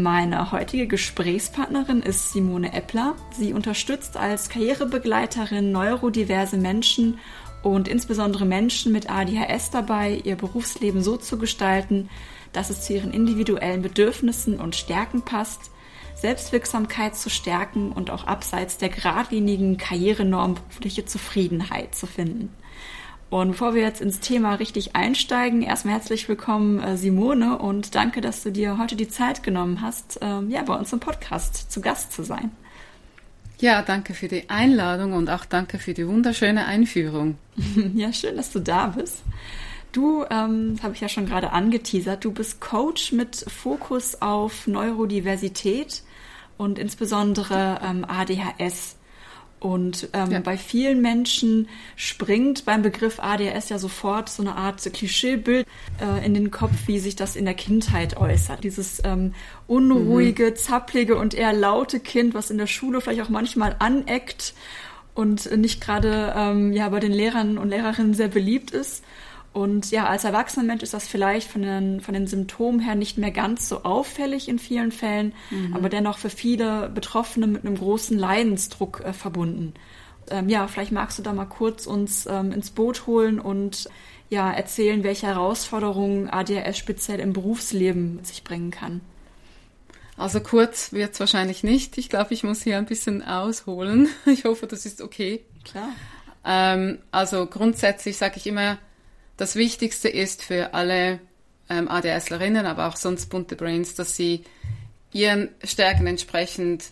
Meine heutige Gesprächspartnerin ist Simone Eppler. Sie unterstützt als Karrierebegleiterin neurodiverse Menschen und insbesondere Menschen mit ADHS dabei, ihr Berufsleben so zu gestalten, dass es zu ihren individuellen Bedürfnissen und Stärken passt, Selbstwirksamkeit zu stärken und auch abseits der geradlinigen Karrierenorm berufliche Zufriedenheit zu finden. Und bevor wir jetzt ins Thema richtig einsteigen, erstmal herzlich willkommen, äh, Simone, und danke, dass du dir heute die Zeit genommen hast, ähm, ja, bei uns im Podcast zu Gast zu sein. Ja, danke für die Einladung und auch danke für die wunderschöne Einführung. ja, schön, dass du da bist. Du, ähm, habe ich ja schon gerade angeteasert, du bist Coach mit Fokus auf Neurodiversität und insbesondere ähm, ADHS. Und ähm, ja. bei vielen Menschen springt beim Begriff ADHS ja sofort so eine Art Klischeebild äh, in den Kopf, wie sich das in der Kindheit äußert. Dieses ähm, unruhige, mhm. zapplige und eher laute Kind, was in der Schule vielleicht auch manchmal aneckt und nicht gerade ähm, ja bei den Lehrern und Lehrerinnen sehr beliebt ist. Und ja, als erwachsener Mensch ist das vielleicht von den, von den Symptomen her nicht mehr ganz so auffällig in vielen Fällen, mhm. aber dennoch für viele Betroffene mit einem großen Leidensdruck äh, verbunden. Ähm, ja, vielleicht magst du da mal kurz uns ähm, ins Boot holen und ja, erzählen, welche Herausforderungen ADHS speziell im Berufsleben mit sich bringen kann. Also kurz wird es wahrscheinlich nicht. Ich glaube, ich muss hier ein bisschen ausholen. Ich hoffe, das ist okay. Klar. Ähm, also grundsätzlich sage ich immer, das Wichtigste ist für alle ähm, ADSlerinnen, aber auch sonst bunte Brains, dass sie ihren Stärken entsprechend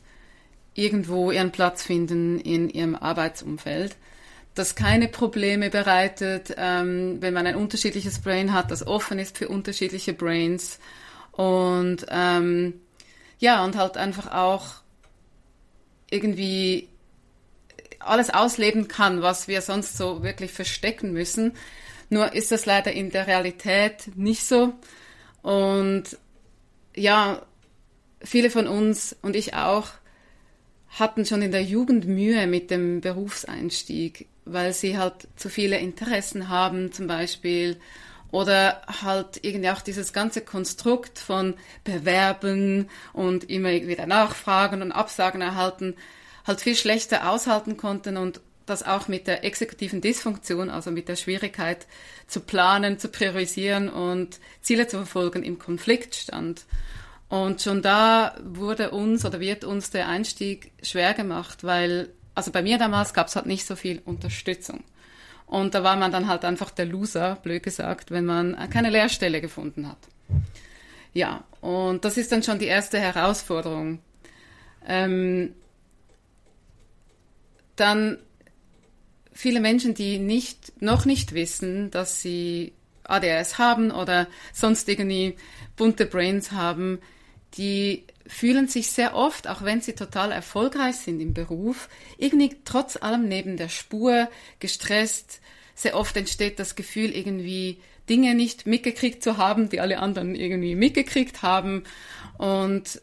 irgendwo ihren Platz finden in ihrem Arbeitsumfeld. Das keine Probleme bereitet, ähm, wenn man ein unterschiedliches Brain hat, das offen ist für unterschiedliche Brains und ähm, ja und halt einfach auch irgendwie alles ausleben kann, was wir sonst so wirklich verstecken müssen. Nur ist das leider in der Realität nicht so. Und ja, viele von uns und ich auch hatten schon in der Jugend Mühe mit dem Berufseinstieg, weil sie halt zu viele Interessen haben zum Beispiel oder halt irgendwie auch dieses ganze Konstrukt von Bewerben und immer wieder Nachfragen und Absagen erhalten halt viel schlechter aushalten konnten und das auch mit der exekutiven Dysfunktion, also mit der Schwierigkeit zu planen, zu priorisieren und Ziele zu verfolgen im Konflikt stand. Und schon da wurde uns oder wird uns der Einstieg schwer gemacht, weil, also bei mir damals gab es halt nicht so viel Unterstützung. Und da war man dann halt einfach der Loser, blöd gesagt, wenn man keine Lehrstelle gefunden hat. Ja, und das ist dann schon die erste Herausforderung. Ähm, dann viele Menschen, die nicht, noch nicht wissen, dass sie ADHS haben oder sonst irgendwie bunte Brains haben, die fühlen sich sehr oft, auch wenn sie total erfolgreich sind im Beruf, irgendwie trotz allem neben der Spur gestresst. Sehr oft entsteht das Gefühl, irgendwie Dinge nicht mitgekriegt zu haben, die alle anderen irgendwie mitgekriegt haben. Und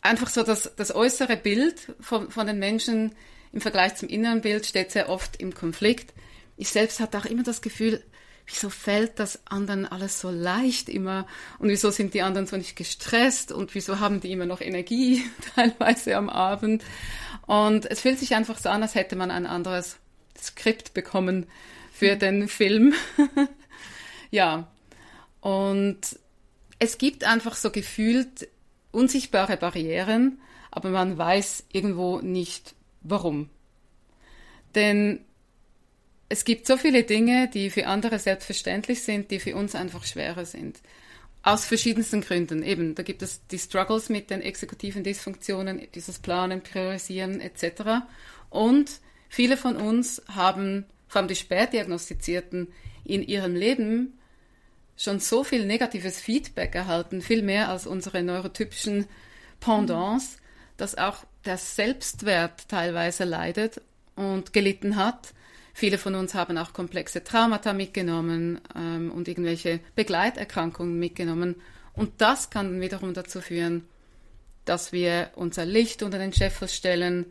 einfach so das, das äußere Bild von, von den Menschen im Vergleich zum inneren Bild steht sehr oft im Konflikt. Ich selbst hatte auch immer das Gefühl, wieso fällt das anderen alles so leicht immer und wieso sind die anderen so nicht gestresst und wieso haben die immer noch Energie teilweise am Abend. Und es fühlt sich einfach so an, als hätte man ein anderes Skript bekommen für den Film. ja, und es gibt einfach so gefühlt unsichtbare Barrieren, aber man weiß irgendwo nicht, Warum? Denn es gibt so viele Dinge, die für andere selbstverständlich sind, die für uns einfach schwerer sind. Aus verschiedensten Gründen. Eben, da gibt es die Struggles mit den exekutiven Dysfunktionen, dieses Planen, Priorisieren etc. Und viele von uns haben, vor allem die Spätdiagnostizierten, in ihrem Leben schon so viel negatives Feedback erhalten, viel mehr als unsere neurotypischen Pendants, dass auch der Selbstwert teilweise leidet und gelitten hat. Viele von uns haben auch komplexe Traumata mitgenommen ähm, und irgendwelche Begleiterkrankungen mitgenommen. Und das kann wiederum dazu führen, dass wir unser Licht unter den Scheffel stellen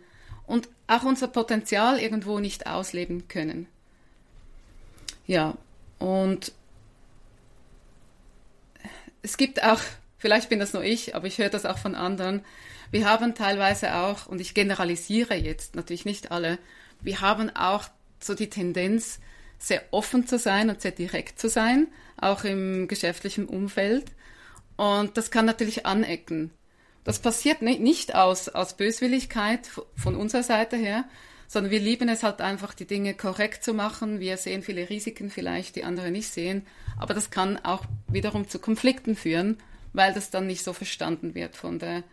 und auch unser Potenzial irgendwo nicht ausleben können. Ja, und es gibt auch, vielleicht bin das nur ich, aber ich höre das auch von anderen, wir haben teilweise auch, und ich generalisiere jetzt natürlich nicht alle, wir haben auch so die Tendenz, sehr offen zu sein und sehr direkt zu sein, auch im geschäftlichen Umfeld. Und das kann natürlich anecken. Das passiert nicht aus, aus Böswilligkeit von unserer Seite her, sondern wir lieben es halt einfach, die Dinge korrekt zu machen. Wir sehen viele Risiken vielleicht, die andere nicht sehen. Aber das kann auch wiederum zu Konflikten führen, weil das dann nicht so verstanden wird von der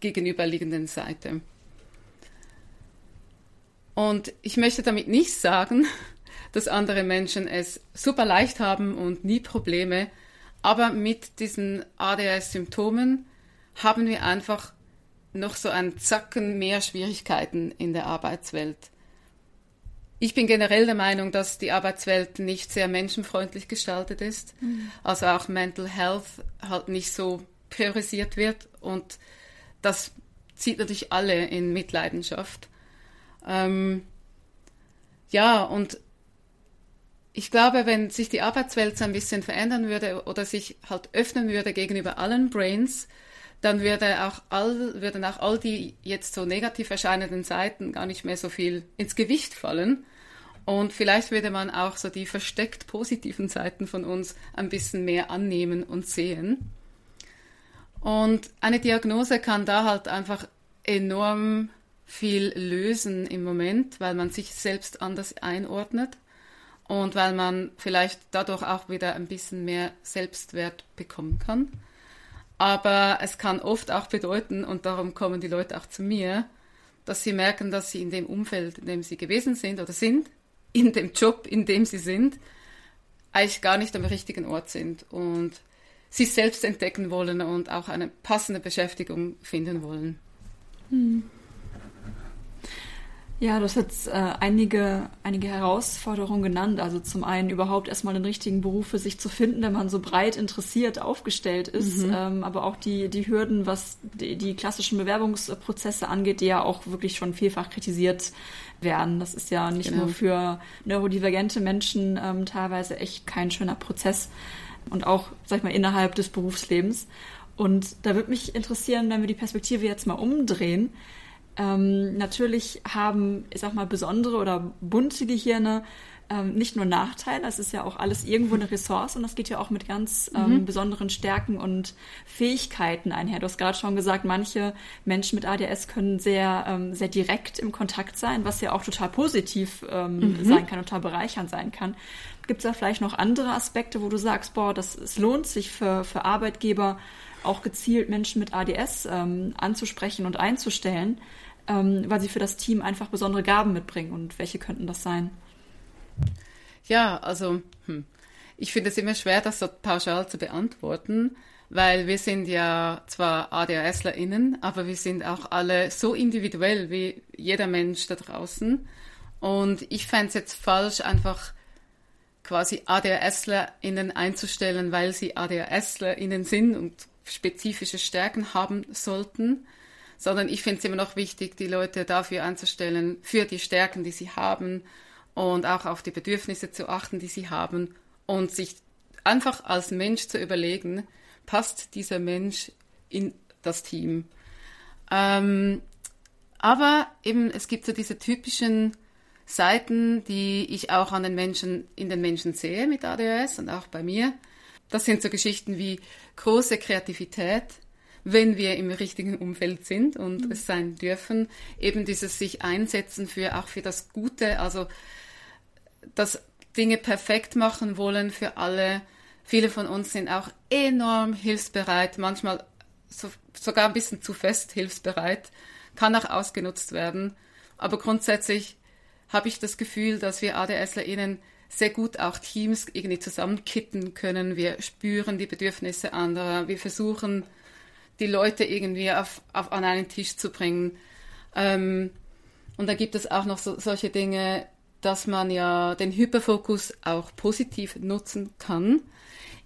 gegenüberliegenden Seite. Und ich möchte damit nicht sagen, dass andere Menschen es super leicht haben und nie Probleme, aber mit diesen ADHS-Symptomen haben wir einfach noch so einen Zacken mehr Schwierigkeiten in der Arbeitswelt. Ich bin generell der Meinung, dass die Arbeitswelt nicht sehr menschenfreundlich gestaltet ist, mhm. also auch Mental Health halt nicht so priorisiert wird und das zieht natürlich alle in Mitleidenschaft. Ähm, ja, und ich glaube, wenn sich die Arbeitswelt so ein bisschen verändern würde oder sich halt öffnen würde gegenüber allen Brains, dann würde auch all, würden auch all die jetzt so negativ erscheinenden Seiten gar nicht mehr so viel ins Gewicht fallen. Und vielleicht würde man auch so die versteckt positiven Seiten von uns ein bisschen mehr annehmen und sehen. Und eine Diagnose kann da halt einfach enorm viel lösen im Moment, weil man sich selbst anders einordnet und weil man vielleicht dadurch auch wieder ein bisschen mehr Selbstwert bekommen kann. Aber es kann oft auch bedeuten, und darum kommen die Leute auch zu mir, dass sie merken, dass sie in dem Umfeld, in dem sie gewesen sind oder sind, in dem Job, in dem sie sind, eigentlich gar nicht am richtigen Ort sind und sich selbst entdecken wollen und auch eine passende Beschäftigung finden wollen. Hm. Ja, du hast jetzt äh, einige, einige Herausforderungen genannt. Also zum einen überhaupt erstmal den richtigen Beruf für sich zu finden, wenn man so breit interessiert aufgestellt ist. Mhm. Ähm, aber auch die, die Hürden, was die, die klassischen Bewerbungsprozesse angeht, die ja auch wirklich schon vielfach kritisiert werden. Das ist ja nicht genau. nur für neurodivergente Menschen ähm, teilweise echt kein schöner Prozess. Und auch, sag ich mal, innerhalb des Berufslebens. Und da würde mich interessieren, wenn wir die Perspektive jetzt mal umdrehen ähm, natürlich haben, ich sag mal, besondere oder bunte Gehirne ähm, nicht nur Nachteile, es ist ja auch alles irgendwo eine Ressource und das geht ja auch mit ganz ähm, mhm. besonderen Stärken und Fähigkeiten einher. Du hast gerade schon gesagt, manche Menschen mit ADS können sehr, ähm, sehr direkt im Kontakt sein, was ja auch total positiv ähm, mhm. sein kann, total bereichernd sein kann. Gibt es da vielleicht noch andere Aspekte, wo du sagst, boah, das, es lohnt sich für, für Arbeitgeber, auch gezielt Menschen mit ADS ähm, anzusprechen und einzustellen, ähm, weil sie für das Team einfach besondere Gaben mitbringen. Und welche könnten das sein? Ja, also hm. ich finde es immer schwer, das so pauschal zu beantworten, weil wir sind ja zwar ADHSlerInnen, aber wir sind auch alle so individuell wie jeder Mensch da draußen. Und ich fände es jetzt falsch, einfach quasi ADHSlerInnen einzustellen, weil sie ADHSlerInnen sind und spezifische Stärken haben sollten, sondern ich finde es immer noch wichtig, die Leute dafür einzustellen, für die Stärken, die sie haben und auch auf die Bedürfnisse zu achten, die sie haben und sich einfach als Mensch zu überlegen, passt dieser Mensch in das Team. Ähm, aber eben, es gibt so diese typischen Seiten, die ich auch an den Menschen, in den Menschen sehe mit ADHS und auch bei mir. Das sind so Geschichten wie große Kreativität, wenn wir im richtigen Umfeld sind und mhm. es sein dürfen. Eben dieses sich einsetzen für auch für das Gute, also das Dinge perfekt machen wollen für alle. Viele von uns sind auch enorm hilfsbereit, manchmal so, sogar ein bisschen zu fest hilfsbereit, kann auch ausgenutzt werden. Aber grundsätzlich habe ich das Gefühl, dass wir ADSlerInnen sehr gut auch Teams irgendwie zusammenkitten können. Wir spüren die Bedürfnisse anderer. Wir versuchen, die Leute irgendwie auf, auf, an einen Tisch zu bringen. Ähm, und da gibt es auch noch so, solche Dinge, dass man ja den Hyperfokus auch positiv nutzen kann.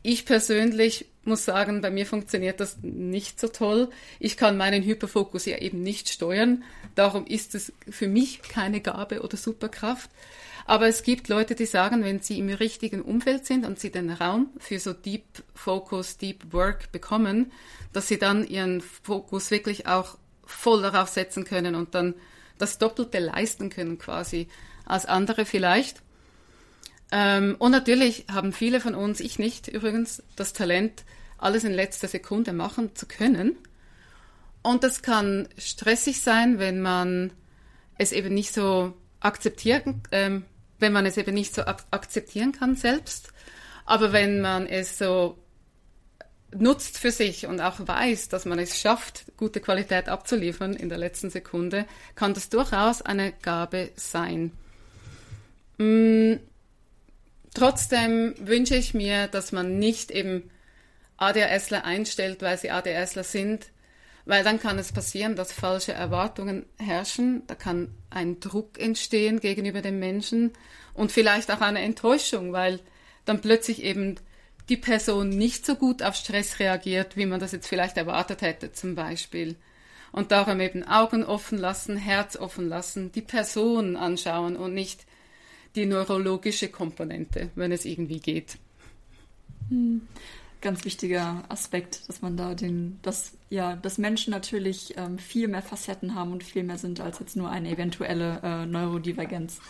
Ich persönlich muss sagen, bei mir funktioniert das nicht so toll. Ich kann meinen Hyperfokus ja eben nicht steuern. Darum ist es für mich keine Gabe oder Superkraft. Aber es gibt Leute, die sagen, wenn sie im richtigen Umfeld sind und sie den Raum für so Deep Focus, Deep Work bekommen, dass sie dann ihren Fokus wirklich auch voll darauf setzen können und dann das Doppelte leisten können quasi als andere vielleicht. Ähm, und natürlich haben viele von uns, ich nicht übrigens, das Talent, alles in letzter Sekunde machen zu können. Und das kann stressig sein, wenn man es eben nicht so akzeptieren, ähm, wenn man es eben nicht so ak akzeptieren kann selbst. Aber wenn man es so nutzt für sich und auch weiß, dass man es schafft, gute Qualität abzuliefern in der letzten Sekunde, kann das durchaus eine Gabe sein. Mm, trotzdem wünsche ich mir, dass man nicht eben ADHSler einstellt, weil sie ADHSler sind, weil dann kann es passieren, dass falsche Erwartungen herrschen, da kann ein Druck entstehen gegenüber dem Menschen und vielleicht auch eine Enttäuschung, weil dann plötzlich eben die Person nicht so gut auf Stress reagiert, wie man das jetzt vielleicht erwartet hätte zum Beispiel. Und darum eben Augen offen lassen, Herz offen lassen, die Person anschauen und nicht die neurologische Komponente, wenn es irgendwie geht. Hm. Ganz wichtiger Aspekt, dass man da den, dass ja, dass Menschen natürlich ähm, viel mehr Facetten haben und viel mehr sind als jetzt nur eine eventuelle äh, Neurodivergenz.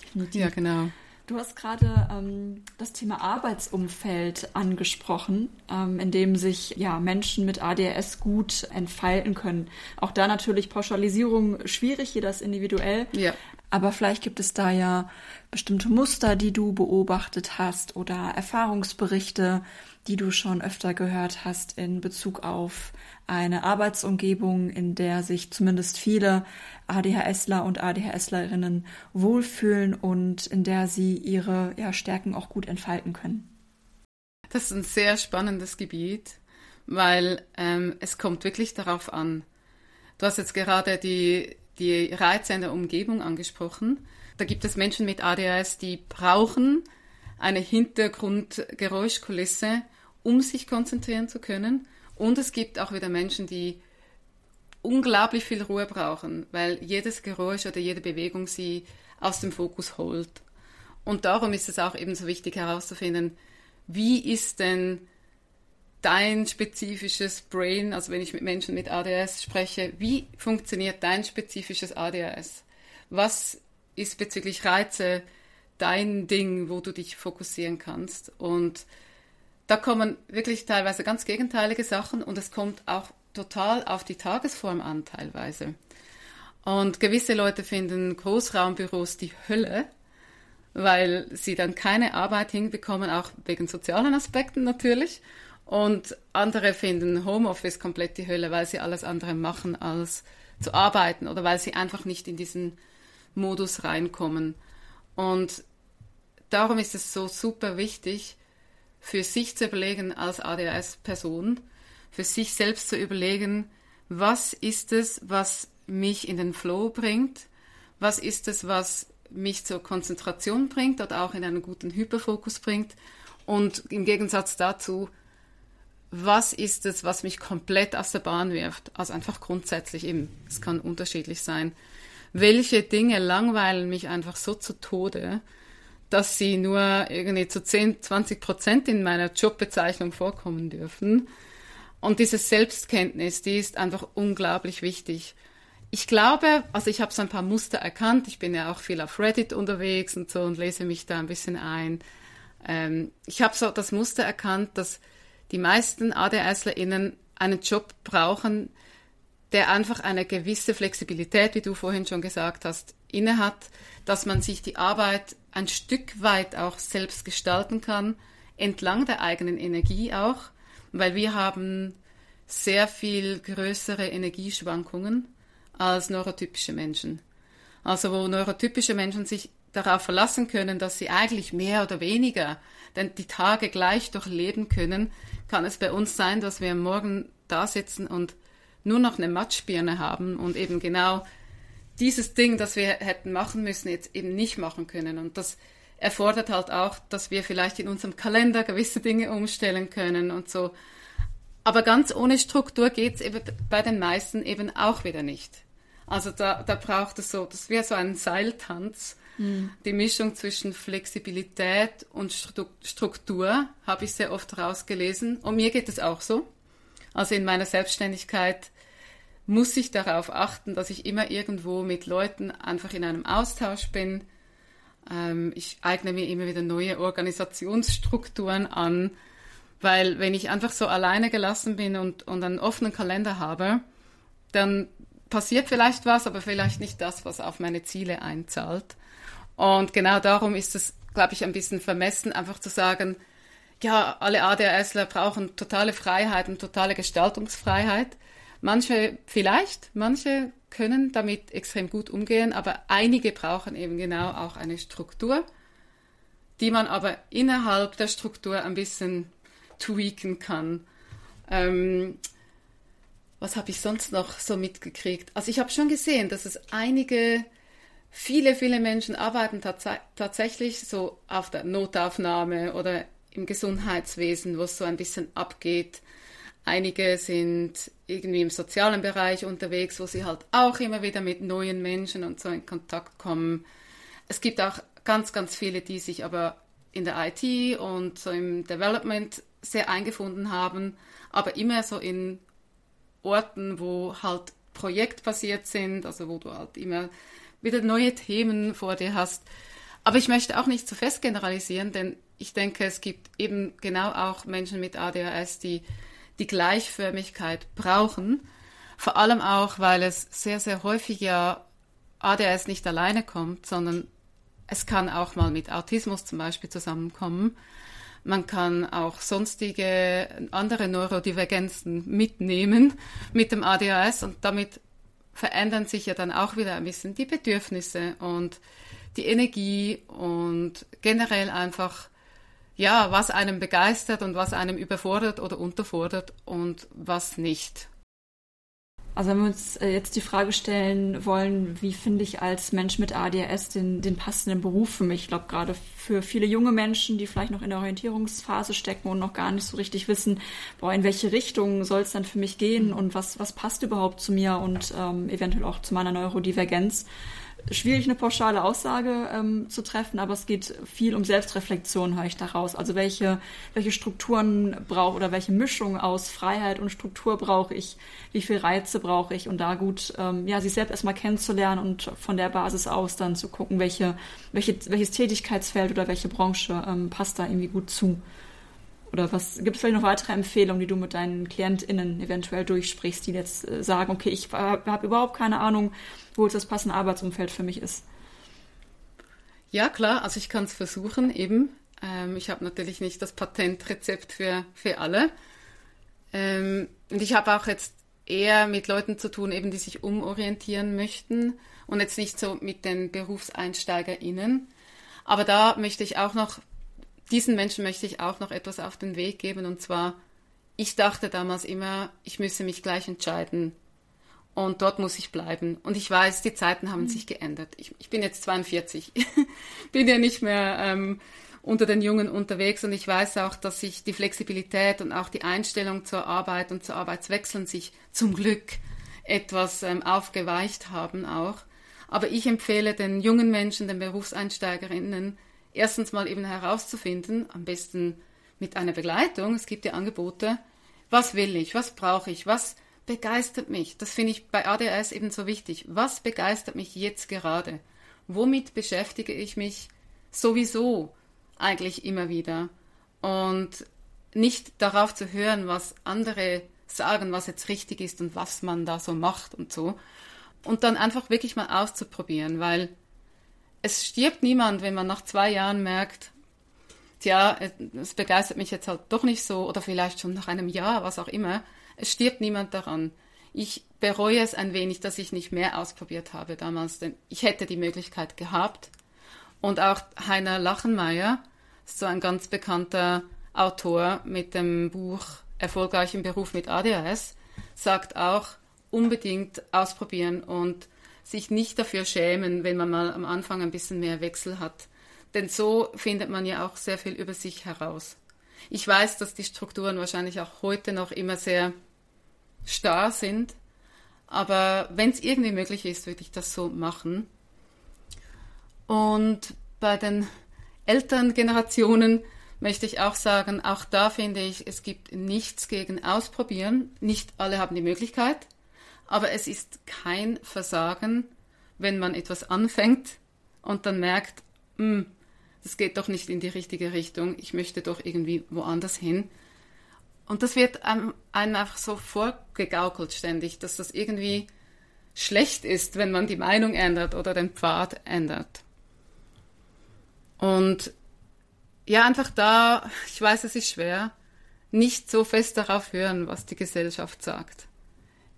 Definitiv. Ja, genau. Du hast gerade ähm, das Thema Arbeitsumfeld angesprochen, ähm, in dem sich ja Menschen mit ADHS gut entfalten können. Auch da natürlich Pauschalisierung schwierig, jeder ist individuell. Ja. Aber vielleicht gibt es da ja bestimmte Muster, die du beobachtet hast oder Erfahrungsberichte, die du schon öfter gehört hast in Bezug auf eine Arbeitsumgebung, in der sich zumindest viele ADHSler und ADHSlerinnen wohlfühlen und in der sie ihre ja, Stärken auch gut entfalten können. Das ist ein sehr spannendes Gebiet, weil ähm, es kommt wirklich darauf an. Du hast jetzt gerade die, die Reize in der Umgebung angesprochen. Da gibt es Menschen mit ADHS, die brauchen eine Hintergrundgeräuschkulisse, um sich konzentrieren zu können. Und es gibt auch wieder Menschen, die unglaublich viel Ruhe brauchen, weil jedes Geräusch oder jede Bewegung sie aus dem Fokus holt. Und darum ist es auch eben so wichtig herauszufinden, wie ist denn dein spezifisches Brain, also wenn ich mit Menschen mit ADS spreche, wie funktioniert dein spezifisches ADHS? Was ist bezüglich Reize dein Ding, wo du dich fokussieren kannst? Und da kommen wirklich teilweise ganz gegenteilige Sachen und es kommt auch total auf die Tagesform an teilweise. Und gewisse Leute finden Großraumbüros die Hölle, weil sie dann keine Arbeit hinbekommen, auch wegen sozialen Aspekten natürlich. Und andere finden Homeoffice komplett die Hölle, weil sie alles andere machen als zu arbeiten oder weil sie einfach nicht in diesen Modus reinkommen. Und darum ist es so super wichtig, für sich zu überlegen als ADHS-Person, für sich selbst zu überlegen, was ist es, was mich in den Flow bringt, was ist es, was mich zur Konzentration bringt oder auch in einen guten Hyperfokus bringt und im Gegensatz dazu, was ist es, was mich komplett aus der Bahn wirft? Also einfach grundsätzlich eben, es kann unterschiedlich sein. Welche Dinge langweilen mich einfach so zu Tode, dass sie nur irgendwie zu 10, 20 Prozent in meiner Jobbezeichnung vorkommen dürfen. Und diese Selbstkenntnis, die ist einfach unglaublich wichtig. Ich glaube, also ich habe so ein paar Muster erkannt. Ich bin ja auch viel auf Reddit unterwegs und so und lese mich da ein bisschen ein. Ähm, ich habe so das Muster erkannt, dass die meisten ADSlerInnen einen Job brauchen, der einfach eine gewisse Flexibilität, wie du vorhin schon gesagt hast, innehat, dass man sich die Arbeit ein Stück weit auch selbst gestalten kann, entlang der eigenen Energie auch, weil wir haben sehr viel größere Energieschwankungen als neurotypische Menschen. Also wo neurotypische Menschen sich darauf verlassen können, dass sie eigentlich mehr oder weniger denn die Tage gleich durchleben können, kann es bei uns sein, dass wir morgen da sitzen und nur noch eine Matschbirne haben und eben genau dieses Ding, das wir hätten machen müssen, jetzt eben nicht machen können. Und das erfordert halt auch, dass wir vielleicht in unserem Kalender gewisse Dinge umstellen können und so. Aber ganz ohne Struktur geht's eben bei den meisten eben auch wieder nicht. Also da, da braucht es so, das wäre so ein Seiltanz. Mhm. Die Mischung zwischen Flexibilität und Struktur habe ich sehr oft rausgelesen. Und mir geht es auch so. Also in meiner Selbstständigkeit muss ich darauf achten, dass ich immer irgendwo mit Leuten einfach in einem Austausch bin. Ähm, ich eigne mir immer wieder neue Organisationsstrukturen an, weil wenn ich einfach so alleine gelassen bin und, und einen offenen Kalender habe, dann passiert vielleicht was, aber vielleicht nicht das, was auf meine Ziele einzahlt. Und genau darum ist es, glaube ich, ein bisschen vermessen, einfach zu sagen, ja, alle ADHSler brauchen totale Freiheit und totale Gestaltungsfreiheit. Manche vielleicht, manche können damit extrem gut umgehen, aber einige brauchen eben genau auch eine Struktur, die man aber innerhalb der Struktur ein bisschen tweaken kann. Ähm, was habe ich sonst noch so mitgekriegt? Also ich habe schon gesehen, dass es einige, viele, viele Menschen arbeiten tats tatsächlich so auf der Notaufnahme oder im Gesundheitswesen, wo es so ein bisschen abgeht. Einige sind irgendwie im sozialen Bereich unterwegs, wo sie halt auch immer wieder mit neuen Menschen und so in Kontakt kommen. Es gibt auch ganz, ganz viele, die sich aber in der IT und so im Development sehr eingefunden haben, aber immer so in Orten, wo halt projektbasiert sind, also wo du halt immer wieder neue Themen vor dir hast. Aber ich möchte auch nicht zu fest generalisieren, denn ich denke, es gibt eben genau auch Menschen mit ADHS, die die Gleichförmigkeit brauchen. Vor allem auch, weil es sehr, sehr häufig ja ADHS nicht alleine kommt, sondern es kann auch mal mit Autismus zum Beispiel zusammenkommen. Man kann auch sonstige andere Neurodivergenzen mitnehmen mit dem ADHS und damit verändern sich ja dann auch wieder ein bisschen die Bedürfnisse und die Energie und generell einfach ja, was einem begeistert und was einem überfordert oder unterfordert und was nicht. Also wenn wir uns äh, jetzt die Frage stellen wollen, wie finde ich als Mensch mit ADHS den, den passenden Beruf für mich? Ich glaube, gerade für viele junge Menschen, die vielleicht noch in der Orientierungsphase stecken und noch gar nicht so richtig wissen, boah, in welche Richtung soll es dann für mich gehen und was, was passt überhaupt zu mir und ähm, eventuell auch zu meiner Neurodivergenz schwierig, eine pauschale Aussage ähm, zu treffen, aber es geht viel um Selbstreflexion, höre ich daraus. Also welche, welche Strukturen brauche oder welche Mischung aus Freiheit und Struktur brauche ich, wie viel Reize brauche ich und da gut, ähm, ja, sich selbst erstmal kennenzulernen und von der Basis aus dann zu gucken, welche, welche, welches Tätigkeitsfeld oder welche Branche ähm, passt da irgendwie gut zu. Oder was gibt es vielleicht noch weitere Empfehlungen, die du mit deinen KlientInnen eventuell durchsprichst, die jetzt äh, sagen, okay, ich habe hab überhaupt keine Ahnung, wo jetzt das passende Arbeitsumfeld für mich ist? Ja, klar, also ich kann es versuchen eben. Ähm, ich habe natürlich nicht das Patentrezept für, für alle. Ähm, und ich habe auch jetzt eher mit Leuten zu tun, eben die sich umorientieren möchten und jetzt nicht so mit den BerufseinsteigerInnen. Aber da möchte ich auch noch diesen Menschen möchte ich auch noch etwas auf den Weg geben. Und zwar, ich dachte damals immer, ich müsse mich gleich entscheiden. Und dort muss ich bleiben. Und ich weiß, die Zeiten haben mhm. sich geändert. Ich, ich, bin jetzt 42, bin ja nicht mehr ähm, unter den Jungen unterwegs. Und ich weiß auch, dass sich die Flexibilität und auch die Einstellung zur Arbeit und zu Arbeitswechseln sich zum Glück etwas ähm, aufgeweicht haben auch. Aber ich empfehle den jungen Menschen, den Berufseinsteigerinnen, erstens mal eben herauszufinden, am besten mit einer Begleitung, es gibt ja Angebote, was will ich, was brauche ich, was begeistert mich. Das finde ich bei ADHS eben so wichtig. Was begeistert mich jetzt gerade? Womit beschäftige ich mich sowieso eigentlich immer wieder? Und nicht darauf zu hören, was andere sagen, was jetzt richtig ist und was man da so macht und so. Und dann einfach wirklich mal auszuprobieren, weil es stirbt niemand, wenn man nach zwei Jahren merkt, tja, es begeistert mich jetzt halt doch nicht so oder vielleicht schon nach einem Jahr, was auch immer. Es stirbt niemand daran. Ich bereue es ein wenig, dass ich nicht mehr ausprobiert habe damals, denn ich hätte die Möglichkeit gehabt. Und auch Heiner Lachenmeier, so ein ganz bekannter Autor mit dem Buch Erfolgreich im Beruf mit ADHS, sagt auch unbedingt ausprobieren und sich nicht dafür schämen, wenn man mal am Anfang ein bisschen mehr Wechsel hat. Denn so findet man ja auch sehr viel über sich heraus. Ich weiß, dass die Strukturen wahrscheinlich auch heute noch immer sehr starr sind, aber wenn es irgendwie möglich ist, würde ich das so machen. Und bei den älteren Generationen möchte ich auch sagen, auch da finde ich, es gibt nichts gegen Ausprobieren. Nicht alle haben die Möglichkeit, aber es ist kein Versagen, wenn man etwas anfängt und dann merkt, hm, das geht doch nicht in die richtige Richtung, ich möchte doch irgendwie woanders hin. Und das wird einem, einfach so vorgegaukelt ständig, dass das irgendwie schlecht ist, wenn man die Meinung ändert oder den Pfad ändert. Und ja, einfach da, ich weiß, es ist schwer, nicht so fest darauf hören, was die Gesellschaft sagt.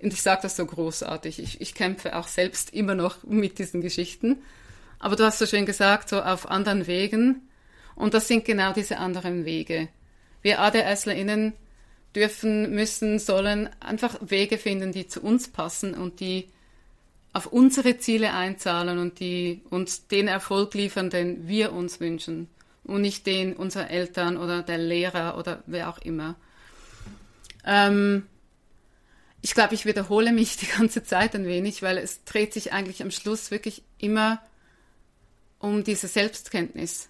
Und ich sage das so großartig. Ich, ich kämpfe auch selbst immer noch mit diesen Geschichten. Aber du hast so schön gesagt, so auf anderen Wegen. Und das sind genau diese anderen Wege. Wir ADSlerInnen dürfen, müssen, sollen einfach Wege finden, die zu uns passen und die auf unsere Ziele einzahlen und die uns den Erfolg liefern, den wir uns wünschen und nicht den unserer Eltern oder der Lehrer oder wer auch immer. Ähm, ich glaube, ich wiederhole mich die ganze Zeit ein wenig, weil es dreht sich eigentlich am Schluss wirklich immer um diese Selbstkenntnis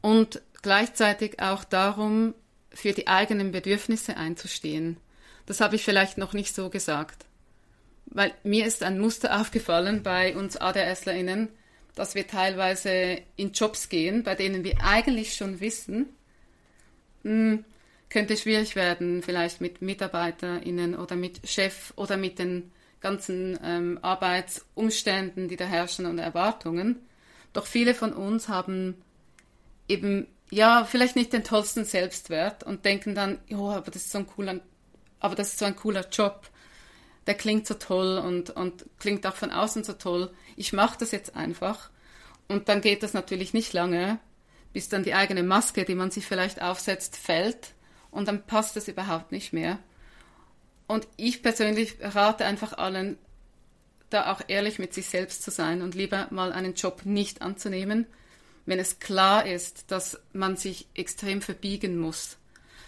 und gleichzeitig auch darum, für die eigenen Bedürfnisse einzustehen. Das habe ich vielleicht noch nicht so gesagt. Weil mir ist ein Muster aufgefallen bei uns ADSlerInnen, dass wir teilweise in Jobs gehen, bei denen wir eigentlich schon wissen, mh, hm, könnte schwierig werden, vielleicht mit MitarbeiterInnen oder mit Chef oder mit den ganzen ähm, Arbeitsumständen, die da herrschen und Erwartungen. Doch viele von uns haben eben, ja, vielleicht nicht den tollsten Selbstwert und denken dann, ja, aber das ist so ein cooler, aber das ist so ein cooler Job. Der klingt so toll und, und klingt auch von außen so toll. Ich mache das jetzt einfach. Und dann geht das natürlich nicht lange, bis dann die eigene Maske, die man sich vielleicht aufsetzt, fällt und dann passt es überhaupt nicht mehr. Und ich persönlich rate einfach allen, da auch ehrlich mit sich selbst zu sein und lieber mal einen Job nicht anzunehmen, wenn es klar ist, dass man sich extrem verbiegen muss.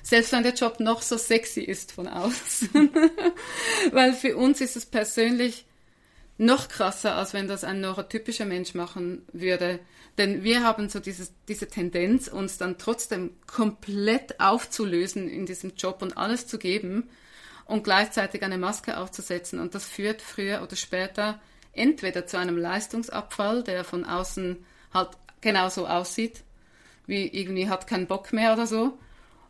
Selbst wenn der Job noch so sexy ist von außen. Weil für uns ist es persönlich noch krasser, als wenn das ein neurotypischer Mensch machen würde. Denn wir haben so dieses, diese Tendenz, uns dann trotzdem komplett aufzulösen in diesem Job und alles zu geben und gleichzeitig eine Maske aufzusetzen. Und das führt früher oder später entweder zu einem Leistungsabfall, der von außen halt genauso aussieht, wie irgendwie hat keinen Bock mehr oder so.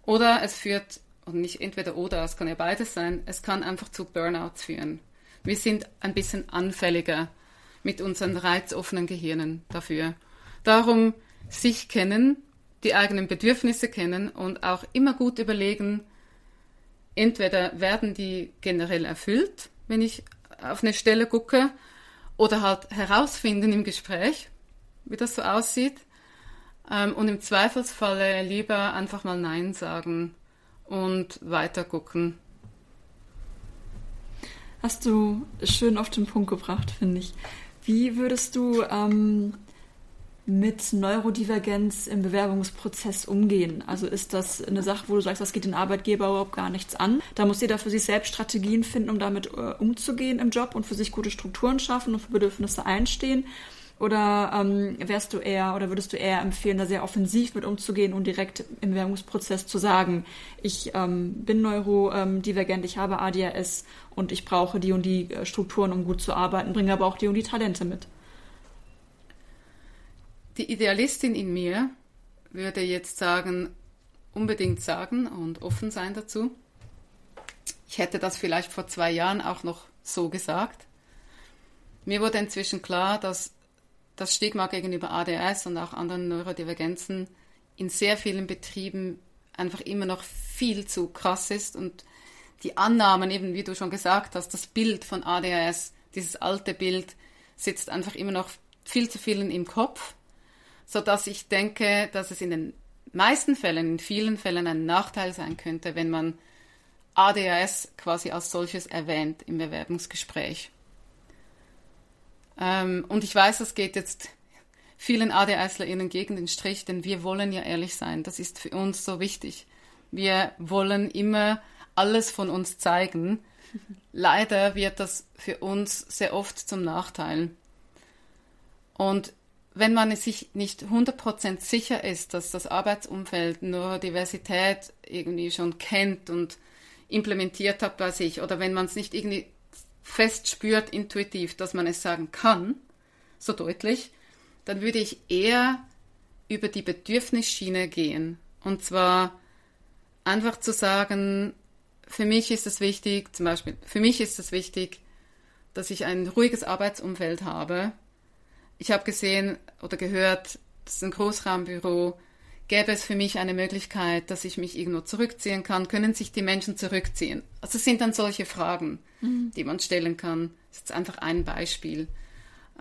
Oder es führt, und nicht entweder oder, es kann ja beides sein, es kann einfach zu Burnouts führen. Wir sind ein bisschen anfälliger mit unseren reizoffenen Gehirnen dafür. Darum sich kennen, die eigenen Bedürfnisse kennen und auch immer gut überlegen, entweder werden die generell erfüllt, wenn ich auf eine Stelle gucke, oder halt herausfinden im Gespräch, wie das so aussieht. Ähm, und im Zweifelsfalle lieber einfach mal Nein sagen und weiter gucken. Hast du schön auf den Punkt gebracht, finde ich. Wie würdest du ähm, mit Neurodivergenz im Bewerbungsprozess umgehen? Also ist das eine Sache, wo du sagst, das geht den Arbeitgeber überhaupt gar nichts an? Da muss jeder für sich selbst Strategien finden, um damit äh, umzugehen im Job und für sich gute Strukturen schaffen und für Bedürfnisse einstehen. Oder ähm, wärst du eher oder würdest du eher empfehlen, da sehr offensiv mit umzugehen und direkt im Bewerbungsprozess zu sagen, ich ähm, bin neurodivergent, ich habe ADHS und ich brauche die und die äh, Strukturen, um gut zu arbeiten, bringe aber auch die und die Talente mit? Die Idealistin in mir würde jetzt sagen, unbedingt sagen und offen sein dazu. Ich hätte das vielleicht vor zwei Jahren auch noch so gesagt. Mir wurde inzwischen klar, dass das Stigma gegenüber ADS und auch anderen Neurodivergenzen in sehr vielen Betrieben einfach immer noch viel zu krass ist und die Annahmen, eben wie du schon gesagt hast, das Bild von ADHS, dieses alte Bild, sitzt einfach immer noch viel zu vielen im Kopf, so dass ich denke, dass es in den meisten Fällen, in vielen Fällen ein Nachteil sein könnte, wenn man ADHS quasi als solches erwähnt im Bewerbungsgespräch. Ähm, und ich weiß, das geht jetzt vielen ADHSlerInnen gegen den Strich, denn wir wollen ja ehrlich sein. Das ist für uns so wichtig. Wir wollen immer alles von uns zeigen. Leider wird das für uns sehr oft zum Nachteil. Und wenn man sich nicht 100% sicher ist, dass das Arbeitsumfeld Neurodiversität irgendwie schon kennt und implementiert hat bei sich, oder wenn man es nicht irgendwie fest spürt, intuitiv, dass man es sagen kann, so deutlich, dann würde ich eher über die Bedürfnisschiene gehen. Und zwar einfach zu sagen, für mich ist es wichtig, zum Beispiel, für mich ist es wichtig, dass ich ein ruhiges Arbeitsumfeld habe. Ich habe gesehen oder gehört, das ist ein Großraumbüro, gäbe es für mich eine Möglichkeit, dass ich mich irgendwo zurückziehen kann, können sich die Menschen zurückziehen? Also es sind dann solche Fragen, mhm. die man stellen kann. Das ist jetzt einfach ein Beispiel.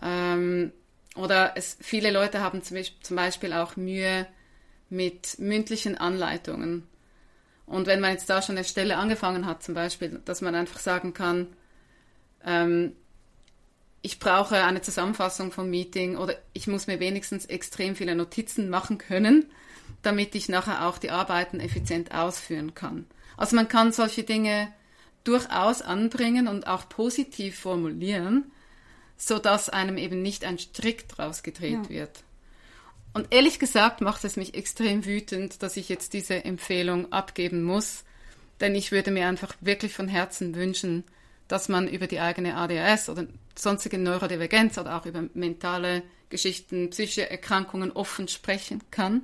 Ähm, oder es, viele Leute haben zum Beispiel auch Mühe mit mündlichen Anleitungen. Und wenn man jetzt da schon eine Stelle angefangen hat, zum Beispiel, dass man einfach sagen kann, ähm, ich brauche eine Zusammenfassung vom Meeting oder ich muss mir wenigstens extrem viele Notizen machen können, damit ich nachher auch die Arbeiten effizient ausführen kann. Also man kann solche Dinge durchaus anbringen und auch positiv formulieren, so dass einem eben nicht ein Strick draus gedreht ja. wird. Und ehrlich gesagt macht es mich extrem wütend, dass ich jetzt diese Empfehlung abgeben muss, denn ich würde mir einfach wirklich von Herzen wünschen, dass man über die eigene ADHS oder sonstige Neurodivergenz oder auch über mentale Geschichten, psychische Erkrankungen offen sprechen kann.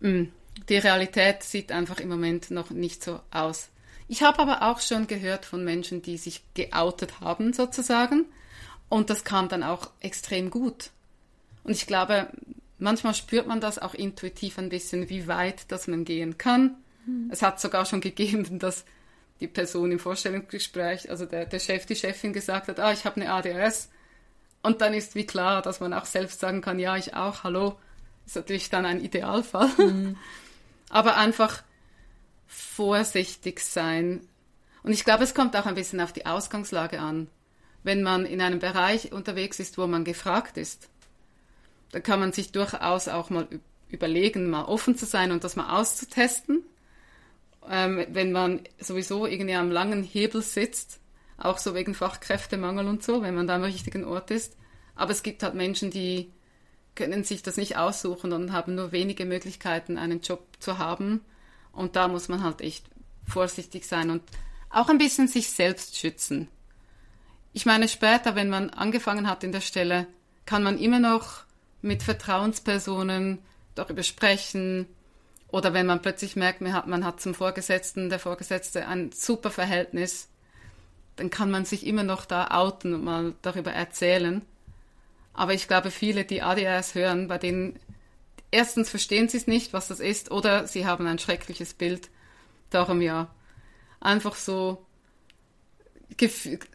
Hm, die Realität sieht einfach im Moment noch nicht so aus. Ich habe aber auch schon gehört von Menschen, die sich geoutet haben sozusagen und das kam dann auch extrem gut. Und ich glaube, manchmal spürt man das auch intuitiv ein bisschen, wie weit das man gehen kann. Mhm. Es hat sogar schon gegeben, dass die Person im Vorstellungsgespräch, also der, der Chef, die Chefin gesagt hat, ah, ich habe eine ADHS. Und dann ist wie klar, dass man auch selbst sagen kann, ja, ich auch, hallo. Ist natürlich dann ein Idealfall. Mhm. Aber einfach vorsichtig sein. Und ich glaube, es kommt auch ein bisschen auf die Ausgangslage an. Wenn man in einem Bereich unterwegs ist, wo man gefragt ist, da kann man sich durchaus auch mal überlegen, mal offen zu sein und das mal auszutesten. Ähm, wenn man sowieso irgendwie am langen Hebel sitzt, auch so wegen Fachkräftemangel und so, wenn man da am richtigen Ort ist. Aber es gibt halt Menschen, die können sich das nicht aussuchen und haben nur wenige Möglichkeiten, einen Job zu haben. Und da muss man halt echt vorsichtig sein und auch ein bisschen sich selbst schützen. Ich meine, später, wenn man angefangen hat in der Stelle, kann man immer noch mit Vertrauenspersonen darüber sprechen. Oder wenn man plötzlich merkt, man hat, man hat zum Vorgesetzten, der Vorgesetzte ein super Verhältnis, dann kann man sich immer noch da outen und mal darüber erzählen. Aber ich glaube, viele, die ADHS hören, bei denen erstens verstehen sie es nicht, was das ist, oder sie haben ein schreckliches Bild. Darum ja, einfach so,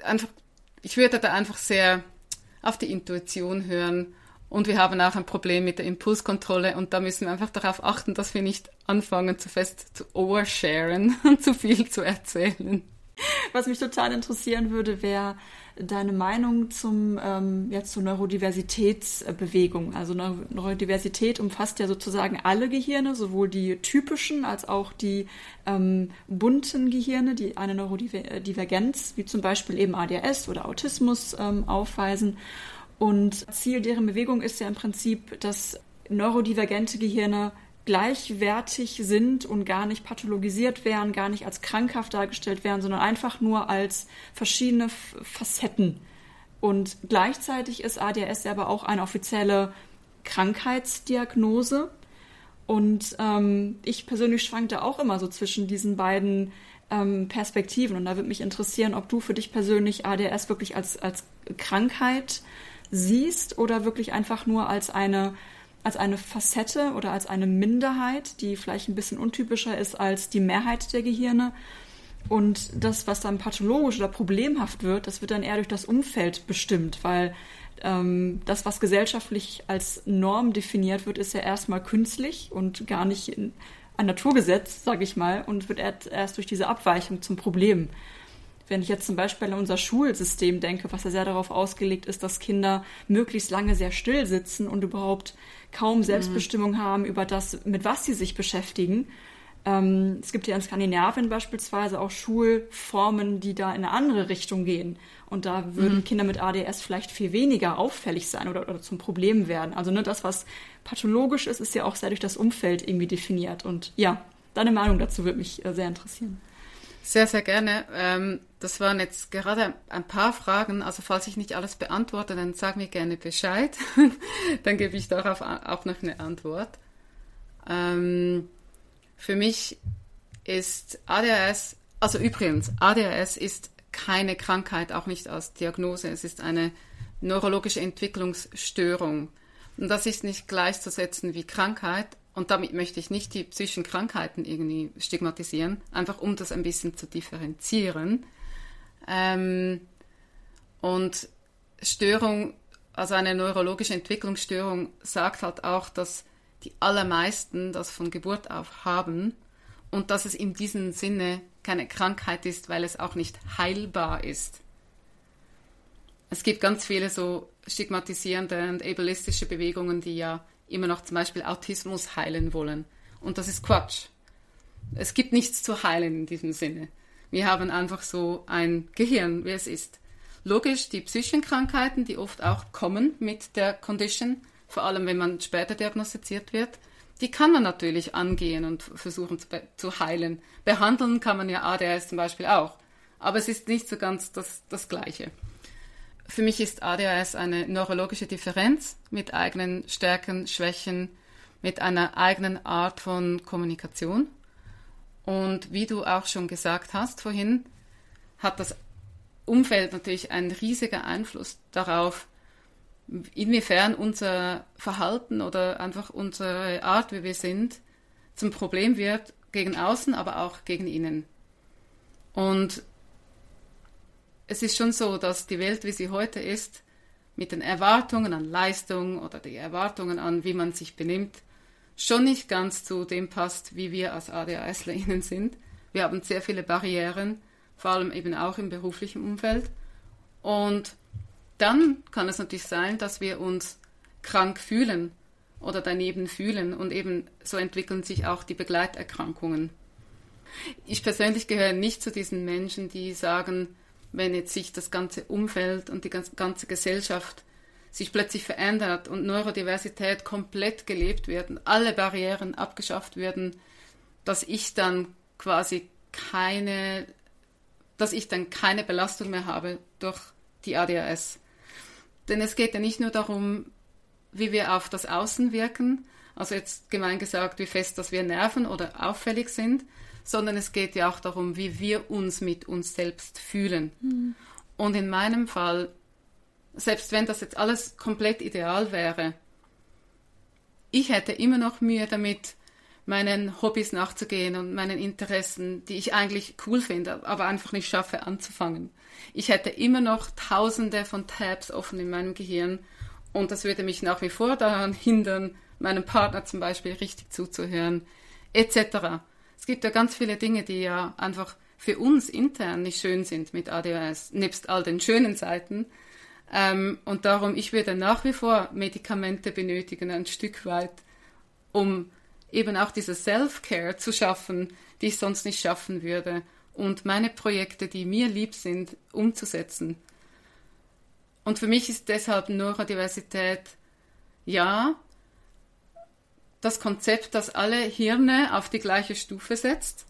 einfach, ich würde da einfach sehr auf die Intuition hören und wir haben auch ein Problem mit der Impulskontrolle und da müssen wir einfach darauf achten, dass wir nicht anfangen, zu fest zu oversharen und zu viel zu erzählen. Was mich total interessieren würde, wäre deine Meinung zum ähm, ja, zur Neurodiversitätsbewegung. Also Neurodiversität umfasst ja sozusagen alle Gehirne, sowohl die typischen als auch die ähm, bunten Gehirne, die eine Neurodivergenz, wie zum Beispiel eben ADHS oder Autismus ähm, aufweisen. Und Ziel deren Bewegung ist ja im Prinzip, dass neurodivergente Gehirne gleichwertig sind und gar nicht pathologisiert werden, gar nicht als krankhaft dargestellt werden, sondern einfach nur als verschiedene Facetten. Und gleichzeitig ist ADHS aber auch eine offizielle Krankheitsdiagnose. Und ähm, ich persönlich schwankte auch immer so zwischen diesen beiden ähm, Perspektiven. Und da würde mich interessieren, ob du für dich persönlich ADHS wirklich als, als Krankheit siehst oder wirklich einfach nur als eine als eine Facette oder als eine Minderheit, die vielleicht ein bisschen untypischer ist als die Mehrheit der Gehirne. Und das, was dann pathologisch oder problemhaft wird, das wird dann eher durch das Umfeld bestimmt, weil ähm, das, was gesellschaftlich als Norm definiert wird, ist ja erstmal künstlich und gar nicht ein Naturgesetz, sage ich mal, und wird erst durch diese Abweichung zum Problem. Wenn ich jetzt zum Beispiel an unser Schulsystem denke, was ja sehr darauf ausgelegt ist, dass Kinder möglichst lange sehr still sitzen und überhaupt kaum mhm. Selbstbestimmung mhm. haben über das, mit was sie sich beschäftigen. Ähm, es gibt ja in Skandinavien beispielsweise auch Schulformen, die da in eine andere Richtung gehen. Und da würden mhm. Kinder mit ADS vielleicht viel weniger auffällig sein oder, oder zum Problem werden. Also ne, das, was pathologisch ist, ist ja auch sehr durch das Umfeld irgendwie definiert. Und ja, deine Meinung dazu würde mich äh, sehr interessieren. Sehr, sehr gerne. Ähm, das waren jetzt gerade ein paar Fragen. Also falls ich nicht alles beantworte, dann sag mir gerne Bescheid. dann gebe ich darauf auch noch eine Antwort. Ähm, für mich ist ADHS, also übrigens, ADHS ist keine Krankheit, auch nicht als Diagnose. Es ist eine neurologische Entwicklungsstörung. Und das ist nicht gleichzusetzen wie Krankheit, und damit möchte ich nicht die psychischen Krankheiten irgendwie stigmatisieren, einfach um das ein bisschen zu differenzieren. Ähm, und Störung, also eine neurologische Entwicklungsstörung, sagt halt auch, dass die allermeisten das von Geburt auf haben und dass es in diesem Sinne keine Krankheit ist, weil es auch nicht heilbar ist. Es gibt ganz viele so stigmatisierende und ableistische Bewegungen, die ja immer noch zum Beispiel Autismus heilen wollen. Und das ist Quatsch. Es gibt nichts zu heilen in diesem Sinne. Wir haben einfach so ein Gehirn, wie es ist. Logisch, die psychischen Krankheiten, die oft auch kommen mit der Condition, vor allem wenn man später diagnostiziert wird, die kann man natürlich angehen und versuchen zu, zu heilen. Behandeln kann man ja ADHS zum Beispiel auch. Aber es ist nicht so ganz das, das Gleiche. Für mich ist ADHS eine neurologische Differenz mit eigenen Stärken, Schwächen, mit einer eigenen Art von Kommunikation. Und wie du auch schon gesagt hast vorhin, hat das Umfeld natürlich einen riesigen Einfluss darauf, inwiefern unser Verhalten oder einfach unsere Art, wie wir sind, zum Problem wird, gegen außen, aber auch gegen innen. Und es ist schon so, dass die Welt, wie sie heute ist, mit den Erwartungen an Leistung oder die Erwartungen an, wie man sich benimmt, schon nicht ganz zu dem passt, wie wir als ADHSlerInnen sind. Wir haben sehr viele Barrieren, vor allem eben auch im beruflichen Umfeld. Und dann kann es natürlich sein, dass wir uns krank fühlen oder daneben fühlen und eben so entwickeln sich auch die Begleiterkrankungen. Ich persönlich gehöre nicht zu diesen Menschen, die sagen, wenn jetzt sich das ganze Umfeld und die ganze Gesellschaft sich plötzlich verändert und Neurodiversität komplett gelebt wird und alle Barrieren abgeschafft werden, dass ich dann quasi keine, dass ich dann keine Belastung mehr habe durch die ADHS. Denn es geht ja nicht nur darum, wie wir auf das Außen wirken, also jetzt gemein gesagt, wie fest, dass wir nerven oder auffällig sind, sondern es geht ja auch darum, wie wir uns mit uns selbst fühlen. Mhm. Und in meinem Fall, selbst wenn das jetzt alles komplett ideal wäre, ich hätte immer noch Mühe damit, meinen Hobbys nachzugehen und meinen Interessen, die ich eigentlich cool finde, aber einfach nicht schaffe anzufangen. Ich hätte immer noch tausende von Tabs offen in meinem Gehirn und das würde mich nach wie vor daran hindern, meinem Partner zum Beispiel richtig zuzuhören, etc. Es gibt ja ganz viele Dinge, die ja einfach für uns intern nicht schön sind mit ADHS, nebst all den schönen Seiten. Ähm, und darum, ich würde nach wie vor Medikamente benötigen, ein Stück weit, um eben auch diese Self-Care zu schaffen, die ich sonst nicht schaffen würde und meine Projekte, die mir lieb sind, umzusetzen. Und für mich ist deshalb Neurodiversität ja das Konzept, das alle Hirne auf die gleiche Stufe setzt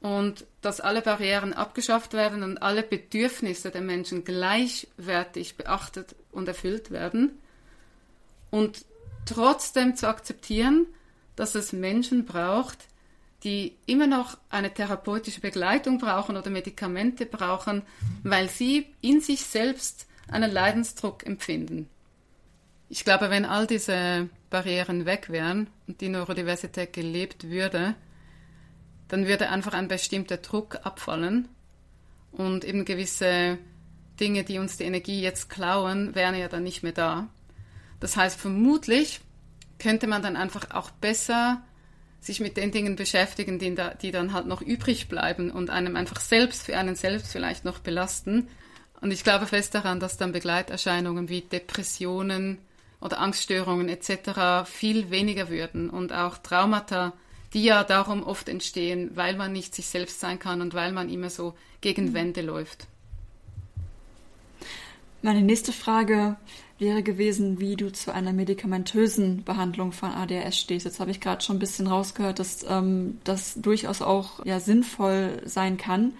und dass alle Barrieren abgeschafft werden und alle Bedürfnisse der Menschen gleichwertig beachtet und erfüllt werden und trotzdem zu akzeptieren, dass es Menschen braucht, die immer noch eine therapeutische Begleitung brauchen oder Medikamente brauchen, weil sie in sich selbst einen Leidensdruck empfinden. Ich glaube, wenn all diese Barrieren weg wären und die Neurodiversität gelebt würde, dann würde einfach ein bestimmter Druck abfallen und eben gewisse Dinge, die uns die Energie jetzt klauen, wären ja dann nicht mehr da. Das heißt, vermutlich könnte man dann einfach auch besser sich mit den Dingen beschäftigen, die, da, die dann halt noch übrig bleiben und einem einfach selbst, für einen selbst vielleicht noch belasten. Und ich glaube fest daran, dass dann Begleiterscheinungen wie Depressionen oder Angststörungen etc. viel weniger würden und auch Traumata, die ja darum oft entstehen, weil man nicht sich selbst sein kann und weil man immer so gegen mhm. Wände läuft. Meine nächste Frage wäre gewesen, wie du zu einer medikamentösen Behandlung von ADHS stehst. Jetzt habe ich gerade schon ein bisschen rausgehört, dass ähm, das durchaus auch ja sinnvoll sein kann.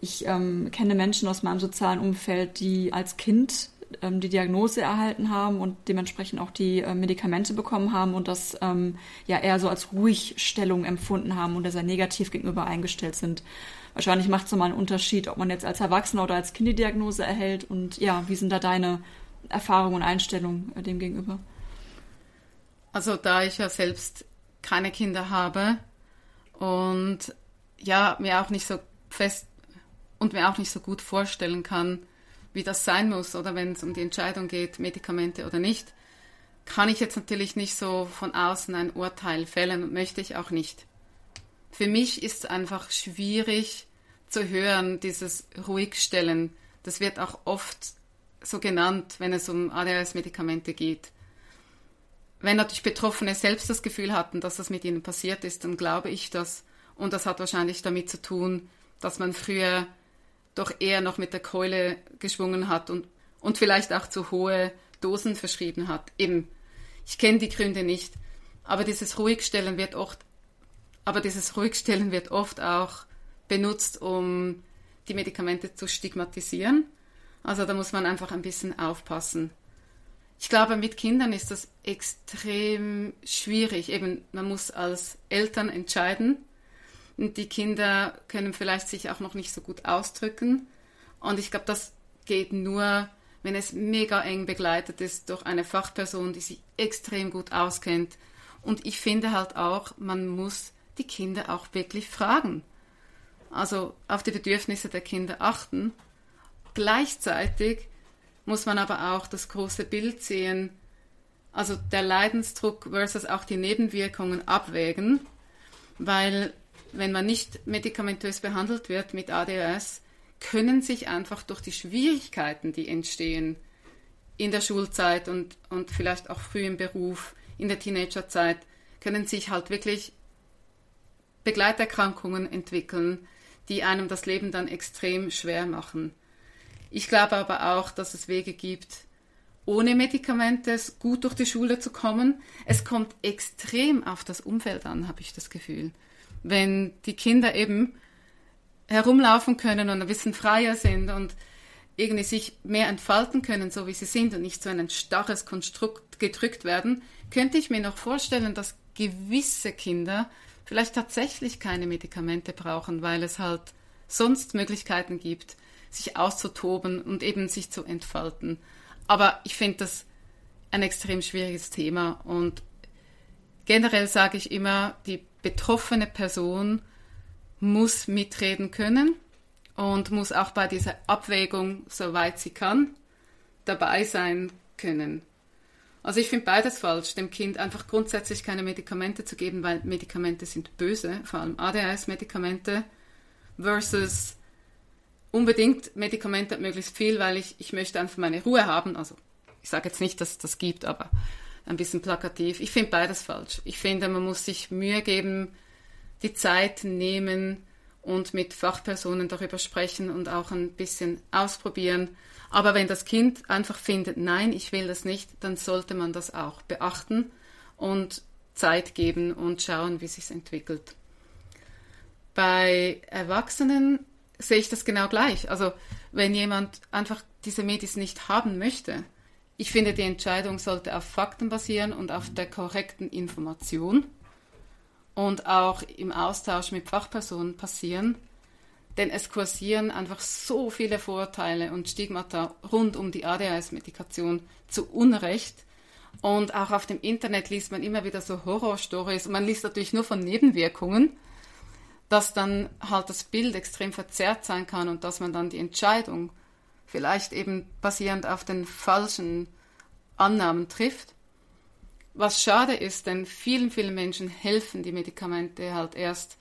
Ich ähm, kenne Menschen aus meinem sozialen Umfeld, die als Kind ähm, die Diagnose erhalten haben und dementsprechend auch die äh, Medikamente bekommen haben und das ähm, ja eher so als Ruhigstellung empfunden haben und sehr negativ gegenüber eingestellt sind. Wahrscheinlich macht es nochmal einen Unterschied, ob man jetzt als Erwachsener oder als Kind die Diagnose erhält und ja, wie sind da deine Erfahrung und Einstellung äh, dem gegenüber? Also da ich ja selbst keine Kinder habe und ja, mir auch nicht so fest und mir auch nicht so gut vorstellen kann, wie das sein muss oder wenn es um die Entscheidung geht, Medikamente oder nicht, kann ich jetzt natürlich nicht so von außen ein Urteil fällen und möchte ich auch nicht. Für mich ist es einfach schwierig zu hören, dieses Ruhigstellen. Das wird auch oft so genannt, wenn es um ADHS-Medikamente geht. Wenn natürlich Betroffene selbst das Gefühl hatten, dass das mit ihnen passiert ist, dann glaube ich das. Und das hat wahrscheinlich damit zu tun, dass man früher doch eher noch mit der Keule geschwungen hat und, und vielleicht auch zu hohe Dosen verschrieben hat. Eben, ich kenne die Gründe nicht, aber dieses Ruhigstellen wird oft, aber dieses Ruhigstellen wird oft auch benutzt, um die Medikamente zu stigmatisieren also da muss man einfach ein bisschen aufpassen. Ich glaube, mit Kindern ist das extrem schwierig. Eben, man muss als Eltern entscheiden. Und die Kinder können vielleicht sich auch noch nicht so gut ausdrücken. Und ich glaube, das geht nur, wenn es mega eng begleitet ist durch eine Fachperson, die sich extrem gut auskennt. Und ich finde halt auch, man muss die Kinder auch wirklich fragen. Also auf die Bedürfnisse der Kinder achten Gleichzeitig muss man aber auch das große Bild sehen, also der Leidensdruck versus auch die Nebenwirkungen abwägen, weil wenn man nicht medikamentös behandelt wird mit ADHS, können sich einfach durch die Schwierigkeiten, die entstehen in der Schulzeit und, und vielleicht auch früh im Beruf, in der Teenagerzeit, können sich halt wirklich Begleiterkrankungen entwickeln, die einem das Leben dann extrem schwer machen. Ich glaube aber auch, dass es Wege gibt, ohne Medikamente gut durch die Schule zu kommen. Es kommt extrem auf das Umfeld an, habe ich das Gefühl. Wenn die Kinder eben herumlaufen können und ein bisschen freier sind und irgendwie sich mehr entfalten können, so wie sie sind und nicht so ein starres Konstrukt gedrückt werden, könnte ich mir noch vorstellen, dass gewisse Kinder vielleicht tatsächlich keine Medikamente brauchen, weil es halt sonst Möglichkeiten gibt, sich auszutoben und eben sich zu entfalten. Aber ich finde das ein extrem schwieriges Thema und generell sage ich immer, die betroffene Person muss mitreden können und muss auch bei dieser Abwägung, soweit sie kann, dabei sein können. Also ich finde beides falsch, dem Kind einfach grundsätzlich keine Medikamente zu geben, weil Medikamente sind böse, vor allem ADHS-Medikamente, versus unbedingt Medikamente möglichst viel, weil ich, ich möchte einfach meine Ruhe haben. Also ich sage jetzt nicht, dass es das gibt, aber ein bisschen plakativ. Ich finde beides falsch. Ich finde, man muss sich Mühe geben, die Zeit nehmen und mit Fachpersonen darüber sprechen und auch ein bisschen ausprobieren. Aber wenn das Kind einfach findet, nein, ich will das nicht, dann sollte man das auch beachten und Zeit geben und schauen, wie sich entwickelt. Bei Erwachsenen sehe ich das genau gleich. Also wenn jemand einfach diese Medis nicht haben möchte, ich finde, die Entscheidung sollte auf Fakten basieren und auf der korrekten Information und auch im Austausch mit Fachpersonen passieren. Denn es kursieren einfach so viele Vorurteile und Stigmata rund um die ADHS-Medikation zu Unrecht. Und auch auf dem Internet liest man immer wieder so Horrorstories. Man liest natürlich nur von Nebenwirkungen dass dann halt das Bild extrem verzerrt sein kann und dass man dann die Entscheidung vielleicht eben basierend auf den falschen Annahmen trifft. was schade ist, denn vielen, vielen Menschen helfen die Medikamente halt erst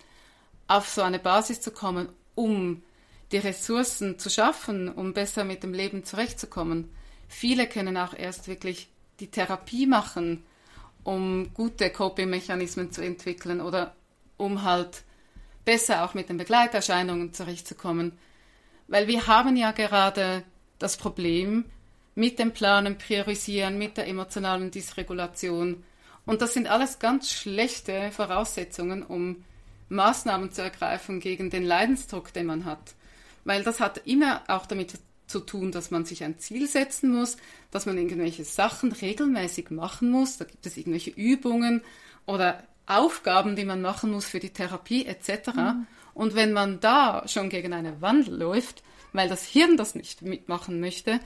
auf so eine Basis zu kommen, um die Ressourcen zu schaffen, um besser mit dem Leben zurechtzukommen. Viele können auch erst wirklich die Therapie machen, um gute Coping-Mechanismen zu entwickeln oder um halt besser auch mit den Begleiterscheinungen zurechtzukommen. Weil wir haben ja gerade das Problem mit dem Planen, Priorisieren, mit der emotionalen Dysregulation. Und das sind alles ganz schlechte Voraussetzungen, um Maßnahmen zu ergreifen gegen den Leidensdruck, den man hat. Weil das hat immer auch damit zu tun, dass man sich ein Ziel setzen muss, dass man irgendwelche Sachen regelmäßig machen muss. Da gibt es irgendwelche Übungen oder Aufgaben, die man machen muss für die Therapie etc. Mhm. Und wenn man da schon gegen eine Wand läuft, weil das Hirn das nicht mitmachen möchte,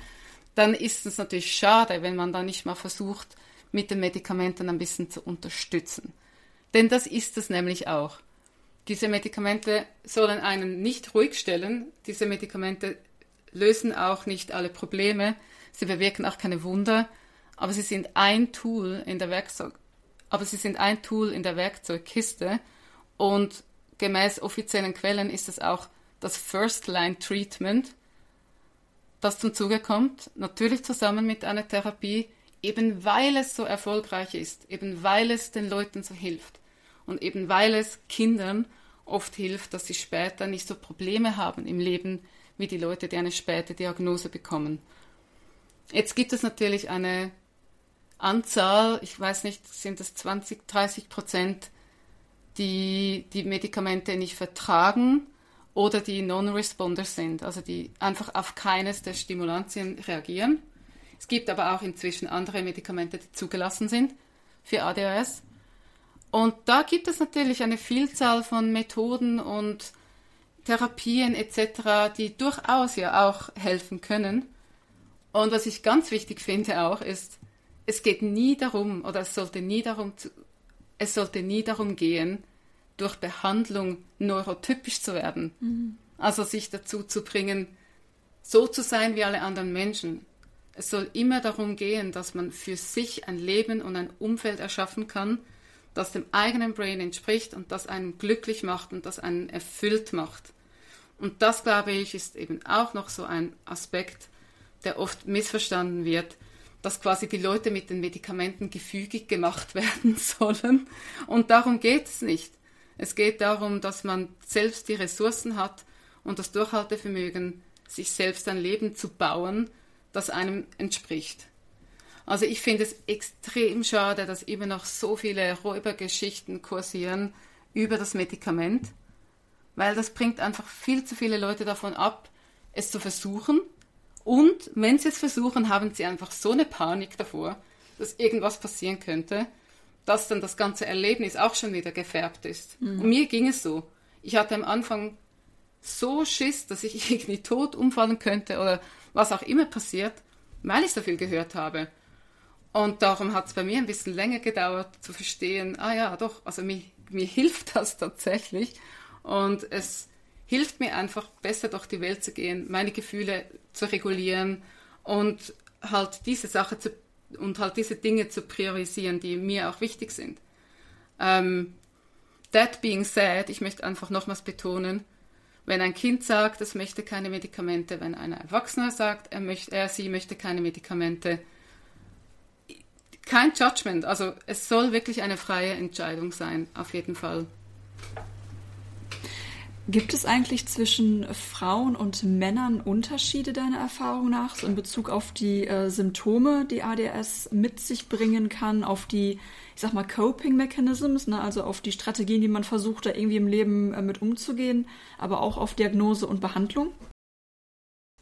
dann ist es natürlich schade, wenn man da nicht mal versucht, mit den Medikamenten ein bisschen zu unterstützen. Denn das ist es nämlich auch. Diese Medikamente sollen einen nicht ruhig stellen. Diese Medikamente lösen auch nicht alle Probleme. Sie bewirken auch keine Wunder. Aber sie sind ein Tool in der Werkzeug, aber sie sind ein Tool in der Werkzeugkiste. Und gemäß offiziellen Quellen ist es auch das First-Line-Treatment, das zum Zuge kommt. Natürlich zusammen mit einer Therapie, eben weil es so erfolgreich ist, eben weil es den Leuten so hilft. Und eben weil es Kindern oft hilft, dass sie später nicht so Probleme haben im Leben wie die Leute, die eine späte Diagnose bekommen. Jetzt gibt es natürlich eine Anzahl, ich weiß nicht, sind es 20, 30 Prozent, die die Medikamente nicht vertragen oder die Non-Responder sind, also die einfach auf keines der Stimulantien reagieren. Es gibt aber auch inzwischen andere Medikamente, die zugelassen sind für ADHS. Und da gibt es natürlich eine Vielzahl von Methoden und Therapien etc., die durchaus ja auch helfen können. Und was ich ganz wichtig finde auch ist, es geht nie darum oder es sollte nie darum zu, es sollte nie darum gehen, durch Behandlung neurotypisch zu werden. Mhm. Also sich dazu zu bringen, so zu sein wie alle anderen Menschen. Es soll immer darum gehen, dass man für sich ein Leben und ein Umfeld erschaffen kann, das dem eigenen Brain entspricht und das einen glücklich macht und das einen erfüllt macht. Und das, glaube ich, ist eben auch noch so ein Aspekt, der oft missverstanden wird, dass quasi die Leute mit den Medikamenten gefügig gemacht werden sollen. Und darum geht es nicht. Es geht darum, dass man selbst die Ressourcen hat und das Durchhaltevermögen, sich selbst ein Leben zu bauen, das einem entspricht. Also ich finde es extrem schade, dass immer noch so viele Räubergeschichten kursieren über das Medikament, weil das bringt einfach viel zu viele Leute davon ab, es zu versuchen. Und wenn sie es versuchen, haben sie einfach so eine Panik davor, dass irgendwas passieren könnte, dass dann das ganze Erlebnis auch schon wieder gefärbt ist. Mhm. Und mir ging es so. Ich hatte am Anfang so Schiss, dass ich irgendwie tot umfallen könnte oder was auch immer passiert, weil ich so viel gehört habe. Und darum hat es bei mir ein bisschen länger gedauert zu verstehen, ah ja, doch, also mir, mir hilft das tatsächlich. Und es hilft mir einfach besser durch die Welt zu gehen, meine Gefühle zu regulieren und halt diese Sache zu und halt diese Dinge zu priorisieren, die mir auch wichtig sind. Ähm, that being said, ich möchte einfach nochmals betonen, wenn ein Kind sagt, es möchte keine Medikamente, wenn ein Erwachsener sagt, er, möchte, er sie möchte keine Medikamente, kein Judgment. Also es soll wirklich eine freie Entscheidung sein, auf jeden Fall. Gibt es eigentlich zwischen Frauen und Männern Unterschiede deiner Erfahrung nach so in Bezug auf die äh, Symptome, die ADS mit sich bringen kann, auf die, ich sag mal, Coping Mechanisms, ne, also auf die Strategien, die man versucht, da irgendwie im Leben äh, mit umzugehen, aber auch auf Diagnose und Behandlung?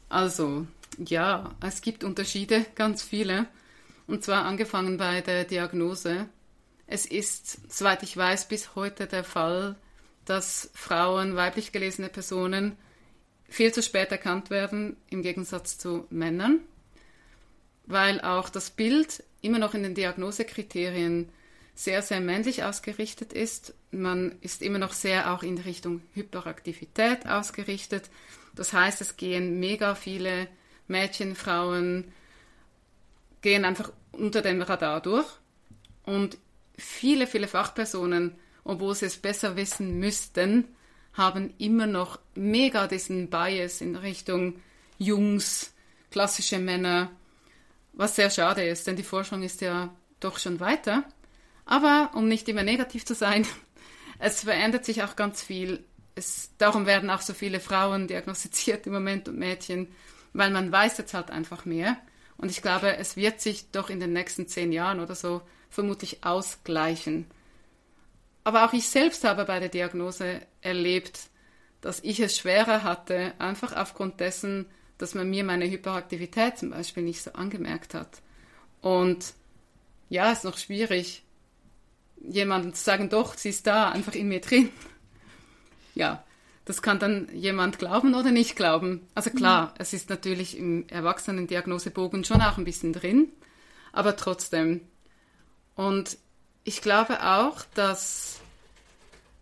Also, ja, es gibt Unterschiede, ganz viele. Und zwar angefangen bei der Diagnose. Es ist, soweit ich weiß, bis heute der Fall, dass Frauen, weiblich gelesene Personen viel zu spät erkannt werden im Gegensatz zu Männern, weil auch das Bild immer noch in den Diagnosekriterien sehr, sehr männlich ausgerichtet ist. Man ist immer noch sehr auch in Richtung Hyperaktivität ausgerichtet. Das heißt, es gehen mega viele Mädchen, Frauen, gehen einfach unter dem Radar durch. Und viele, viele Fachpersonen, obwohl sie es besser wissen müssten, haben immer noch mega diesen Bias in Richtung Jungs, klassische Männer, was sehr schade ist, denn die Forschung ist ja doch schon weiter. Aber um nicht immer negativ zu sein, es verändert sich auch ganz viel. Es, darum werden auch so viele Frauen diagnostiziert im Moment und Mädchen, weil man weiß jetzt halt einfach mehr. Und ich glaube, es wird sich doch in den nächsten zehn Jahren oder so vermutlich ausgleichen. Aber auch ich selbst habe bei der Diagnose erlebt, dass ich es schwerer hatte, einfach aufgrund dessen, dass man mir meine Hyperaktivität zum Beispiel nicht so angemerkt hat. Und ja, es ist noch schwierig, jemandem zu sagen, doch, sie ist da, einfach in mir drin. Ja, das kann dann jemand glauben oder nicht glauben. Also klar, mhm. es ist natürlich im Erwachsenen-Diagnosebogen schon auch ein bisschen drin, aber trotzdem. Und ich glaube auch, dass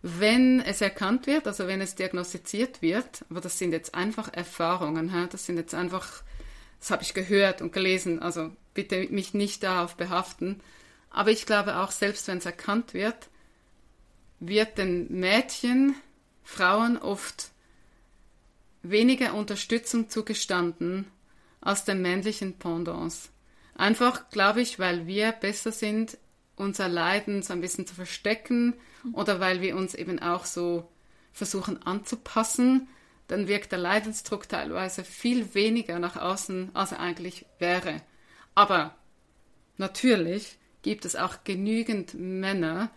wenn es erkannt wird, also wenn es diagnostiziert wird, aber das sind jetzt einfach Erfahrungen, das sind jetzt einfach, das habe ich gehört und gelesen, also bitte mich nicht darauf behaften, aber ich glaube auch, selbst wenn es erkannt wird, wird den Mädchen, Frauen oft weniger Unterstützung zugestanden als den männlichen Pendants. Einfach, glaube ich, weil wir besser sind unser Leiden so ein bisschen zu verstecken oder weil wir uns eben auch so versuchen anzupassen, dann wirkt der Leidensdruck teilweise viel weniger nach außen, als er eigentlich wäre. Aber natürlich gibt es auch genügend Männer,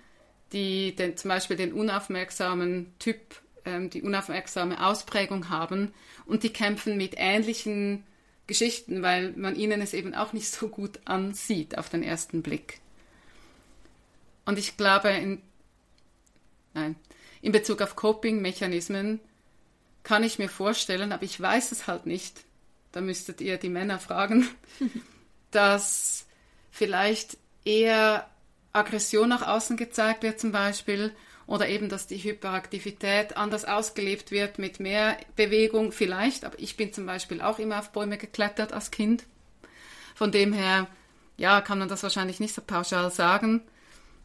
die den, zum Beispiel den unaufmerksamen Typ, ähm, die unaufmerksame Ausprägung haben und die kämpfen mit ähnlichen Geschichten, weil man ihnen es eben auch nicht so gut ansieht auf den ersten Blick. Und ich glaube, in, nein, in Bezug auf Coping-Mechanismen kann ich mir vorstellen, aber ich weiß es halt nicht, da müsstet ihr die Männer fragen, dass vielleicht eher Aggression nach außen gezeigt wird zum Beispiel oder eben, dass die Hyperaktivität anders ausgelebt wird mit mehr Bewegung vielleicht, aber ich bin zum Beispiel auch immer auf Bäume geklettert als Kind. Von dem her, ja, kann man das wahrscheinlich nicht so pauschal sagen.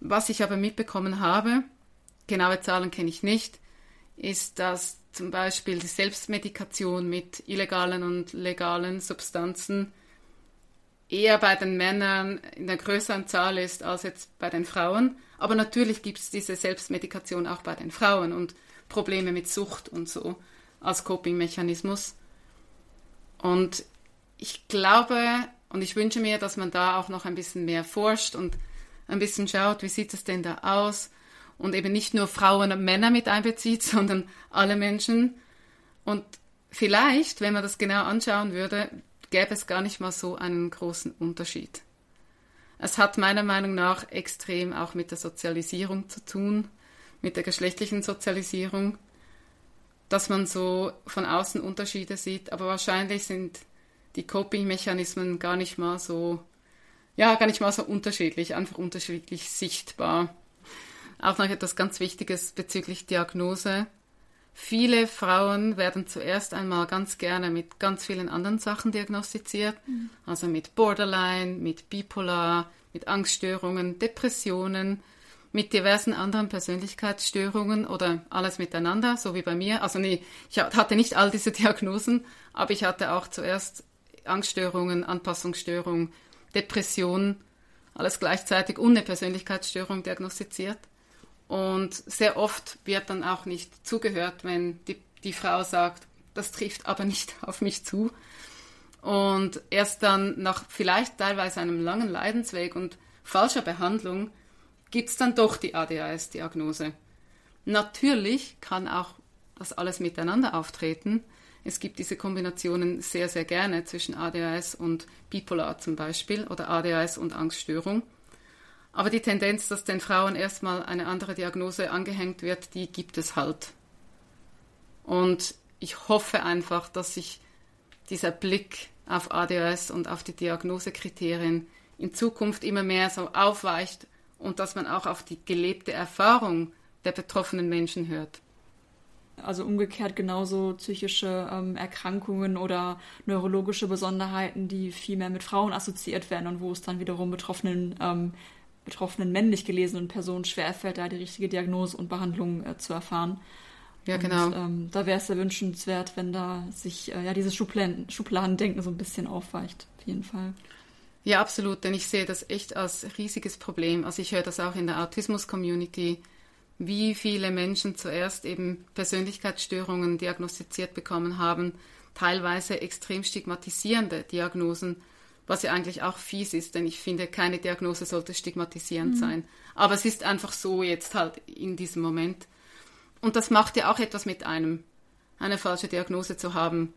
Was ich aber mitbekommen habe, genaue Zahlen kenne ich nicht, ist, dass zum Beispiel die Selbstmedikation mit illegalen und legalen Substanzen eher bei den Männern in der größeren Zahl ist als jetzt bei den Frauen. Aber natürlich gibt es diese Selbstmedikation auch bei den Frauen und Probleme mit Sucht und so als Coping-Mechanismus. Und ich glaube und ich wünsche mir, dass man da auch noch ein bisschen mehr forscht und ein bisschen schaut, wie sieht es denn da aus und eben nicht nur Frauen und Männer mit einbezieht, sondern alle Menschen. Und vielleicht, wenn man das genau anschauen würde, gäbe es gar nicht mal so einen großen Unterschied. Es hat meiner Meinung nach extrem auch mit der Sozialisierung zu tun, mit der geschlechtlichen Sozialisierung, dass man so von außen Unterschiede sieht, aber wahrscheinlich sind die Coping-Mechanismen gar nicht mal so ja, gar nicht mal so unterschiedlich, einfach unterschiedlich sichtbar. Auch noch etwas ganz Wichtiges bezüglich Diagnose. Viele Frauen werden zuerst einmal ganz gerne mit ganz vielen anderen Sachen diagnostiziert, mhm. also mit Borderline, mit Bipolar, mit Angststörungen, Depressionen, mit diversen anderen Persönlichkeitsstörungen oder alles miteinander, so wie bei mir. Also nee, ich hatte nicht all diese Diagnosen, aber ich hatte auch zuerst Angststörungen, Anpassungsstörungen, Depression, alles gleichzeitig und eine Persönlichkeitsstörung diagnostiziert. Und sehr oft wird dann auch nicht zugehört, wenn die, die Frau sagt, das trifft aber nicht auf mich zu. Und erst dann nach vielleicht teilweise einem langen Leidensweg und falscher Behandlung gibt es dann doch die ADHS-Diagnose. Natürlich kann auch das alles miteinander auftreten, es gibt diese Kombinationen sehr, sehr gerne zwischen ADHS und Bipolar zum Beispiel oder ADHS und Angststörung. Aber die Tendenz, dass den Frauen erstmal eine andere Diagnose angehängt wird, die gibt es halt. Und ich hoffe einfach, dass sich dieser Blick auf ADHS und auf die Diagnosekriterien in Zukunft immer mehr so aufweicht und dass man auch auf die gelebte Erfahrung der betroffenen Menschen hört. Also umgekehrt genauso psychische ähm, Erkrankungen oder neurologische Besonderheiten, die viel mehr mit Frauen assoziiert werden und wo es dann wiederum Betroffenen ähm, betroffenen männlich gelesenen Person schwerfällt, da die richtige Diagnose und Behandlung äh, zu erfahren. Ja, genau. Und, ähm, da wäre es sehr wünschenswert, wenn da sich äh, ja dieses Schubladen, Schubladendenken so ein bisschen aufweicht, auf jeden Fall. Ja, absolut, denn ich sehe das echt als riesiges Problem. Also ich höre das auch in der Autismus-Community, wie viele Menschen zuerst eben Persönlichkeitsstörungen diagnostiziert bekommen haben, teilweise extrem stigmatisierende Diagnosen, was ja eigentlich auch fies ist, denn ich finde, keine Diagnose sollte stigmatisierend mhm. sein. Aber es ist einfach so jetzt halt in diesem Moment. Und das macht ja auch etwas mit einem, eine falsche Diagnose zu haben.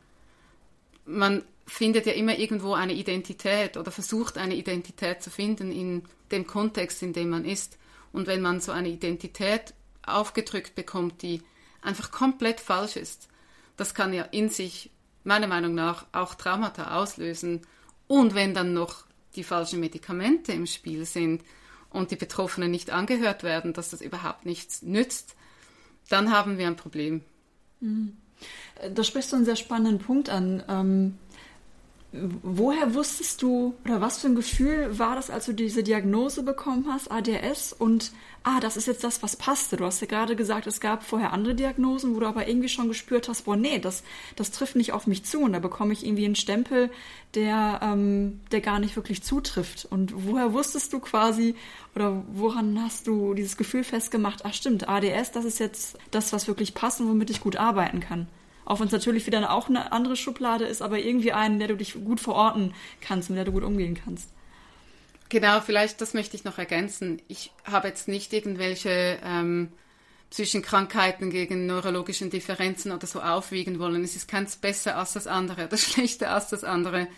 Man findet ja immer irgendwo eine Identität oder versucht eine Identität zu finden in dem Kontext, in dem man ist. Und wenn man so eine Identität aufgedrückt bekommt, die einfach komplett falsch ist, das kann ja in sich meiner Meinung nach auch Traumata auslösen. Und wenn dann noch die falschen Medikamente im Spiel sind und die Betroffenen nicht angehört werden, dass das überhaupt nichts nützt, dann haben wir ein Problem. Mhm. Da sprichst du einen sehr spannenden Punkt an. Woher wusstest du oder was für ein Gefühl war das, als du diese Diagnose bekommen hast, ADS und ah, das ist jetzt das, was passte. Du hast ja gerade gesagt, es gab vorher andere Diagnosen, wo du aber irgendwie schon gespürt hast, boah, nee, das, das trifft nicht auf mich zu und da bekomme ich irgendwie einen Stempel, der, ähm, der gar nicht wirklich zutrifft. Und woher wusstest du quasi oder woran hast du dieses Gefühl festgemacht, ach stimmt, ADS, das ist jetzt das, was wirklich passt und womit ich gut arbeiten kann? Auch wenn es natürlich wieder auch eine andere Schublade ist, aber irgendwie einen, der du dich gut verorten kannst, mit der du gut umgehen kannst. Genau, vielleicht das möchte ich noch ergänzen. Ich habe jetzt nicht irgendwelche ähm, psychischen Krankheiten gegen neurologischen Differenzen oder so aufwiegen wollen. Es ist keins besser als das andere, das schlechter als das andere.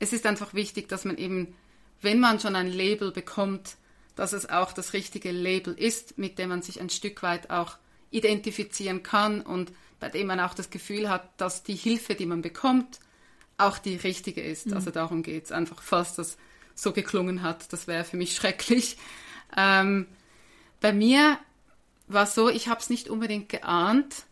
Es ist einfach wichtig, dass man eben, wenn man schon ein Label bekommt, dass es auch das richtige Label ist, mit dem man sich ein Stück weit auch identifizieren kann und bei dem man auch das Gefühl hat, dass die Hilfe, die man bekommt, auch die richtige ist. Mhm. Also darum geht es einfach, falls das so geklungen hat. Das wäre für mich schrecklich. Ähm, bei mir war es so, ich habe es nicht unbedingt geahnt.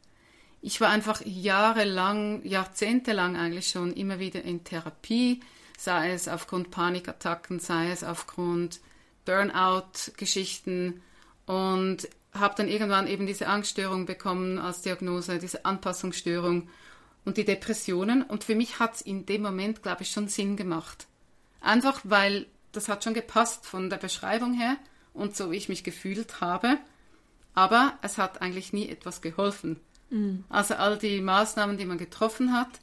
Ich war einfach jahrelang, jahrzehntelang eigentlich schon immer wieder in Therapie, sei es aufgrund Panikattacken, sei es aufgrund Burnout-Geschichten und habe dann irgendwann eben diese Angststörung bekommen als Diagnose, diese Anpassungsstörung und die Depressionen. Und für mich hat es in dem Moment, glaube ich, schon Sinn gemacht. Einfach weil das hat schon gepasst von der Beschreibung her und so wie ich mich gefühlt habe. Aber es hat eigentlich nie etwas geholfen. Mhm. Also all die Maßnahmen, die man getroffen hat,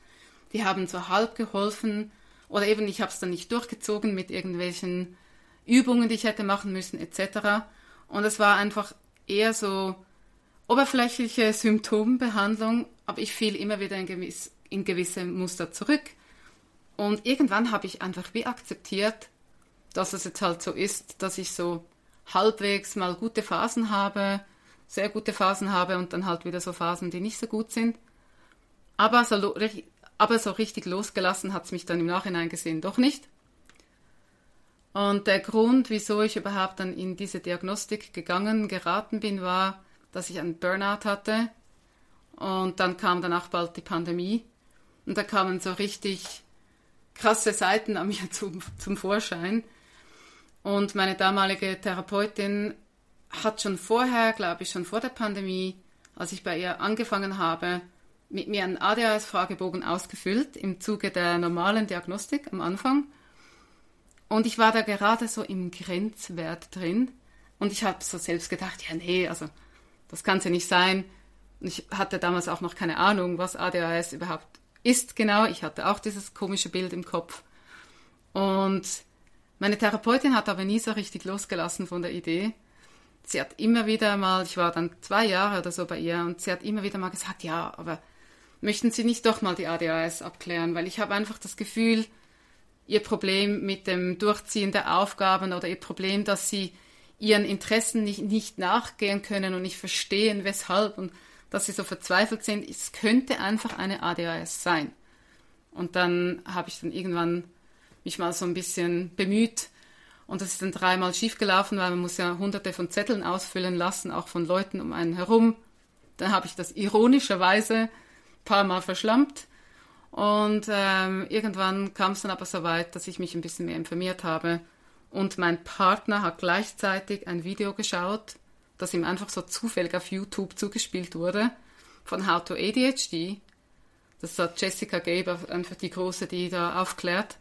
die haben so halb geholfen. Oder eben, ich habe es dann nicht durchgezogen mit irgendwelchen Übungen, die ich hätte machen müssen, etc. Und es war einfach eher so oberflächliche Symptombehandlung, aber ich fiel immer wieder in, gewiss, in gewisse Muster zurück. Und irgendwann habe ich einfach wie akzeptiert, dass es jetzt halt so ist, dass ich so halbwegs mal gute Phasen habe, sehr gute Phasen habe und dann halt wieder so Phasen, die nicht so gut sind. Aber so, aber so richtig losgelassen hat es mich dann im Nachhinein gesehen doch nicht. Und der Grund, wieso ich überhaupt dann in diese Diagnostik gegangen, geraten bin, war, dass ich einen Burnout hatte. Und dann kam danach bald die Pandemie. Und da kamen so richtig krasse Seiten an mir zum, zum Vorschein. Und meine damalige Therapeutin hat schon vorher, glaube ich, schon vor der Pandemie, als ich bei ihr angefangen habe, mit mir einen ADHS-Fragebogen ausgefüllt im Zuge der normalen Diagnostik am Anfang. Und ich war da gerade so im Grenzwert drin. Und ich habe so selbst gedacht, ja, nee, also das kann es ja nicht sein. Und ich hatte damals auch noch keine Ahnung, was ADHS überhaupt ist genau. Ich hatte auch dieses komische Bild im Kopf. Und meine Therapeutin hat aber nie so richtig losgelassen von der Idee. Sie hat immer wieder mal, ich war dann zwei Jahre oder so bei ihr, und sie hat immer wieder mal gesagt, ja, aber möchten Sie nicht doch mal die ADHS abklären? Weil ich habe einfach das Gefühl, Ihr Problem mit dem Durchziehen der Aufgaben oder Ihr Problem, dass Sie Ihren Interessen nicht, nicht nachgehen können und nicht verstehen, weshalb und dass sie so verzweifelt sind, es könnte einfach eine ADHS sein. Und dann habe ich dann irgendwann mich mal so ein bisschen bemüht und das ist dann dreimal schiefgelaufen, weil man muss ja hunderte von Zetteln ausfüllen lassen, auch von Leuten um einen herum. Dann habe ich das ironischerweise ein paar Mal verschlampt und ähm, irgendwann kam es dann aber so weit, dass ich mich ein bisschen mehr informiert habe Und mein Partner hat gleichzeitig ein Video geschaut, das ihm einfach so zufällig auf YouTube zugespielt wurde, von How to ADHD. Das hat Jessica Gabe, einfach die Große, die da aufklärt.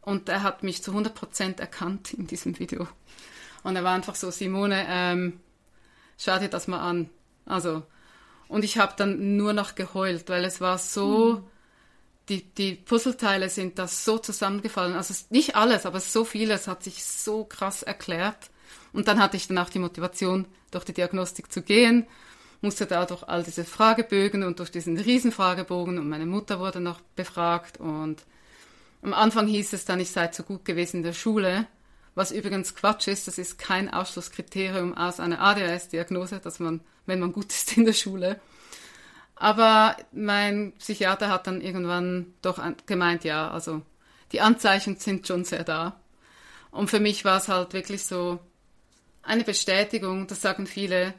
Und er hat mich zu 100% erkannt in diesem Video. Und er war einfach so, Simone, ähm, schau dir das mal an. Also, und ich habe dann nur noch geheult, weil es war so, mhm. Die, die Puzzleteile sind da so zusammengefallen. Also nicht alles, aber so vieles hat sich so krass erklärt. Und dann hatte ich dann auch die Motivation, durch die Diagnostik zu gehen, musste da durch all diese Fragebögen und durch diesen Riesenfragebogen und meine Mutter wurde noch befragt und am Anfang hieß es dann, ich sei zu gut gewesen in der Schule, was übrigens Quatsch ist, das ist kein Ausschlusskriterium aus einer ADHS-Diagnose, dass man, wenn man gut ist in der Schule. Aber mein Psychiater hat dann irgendwann doch gemeint, ja, also die Anzeichen sind schon sehr da. Und für mich war es halt wirklich so eine Bestätigung, das sagen viele,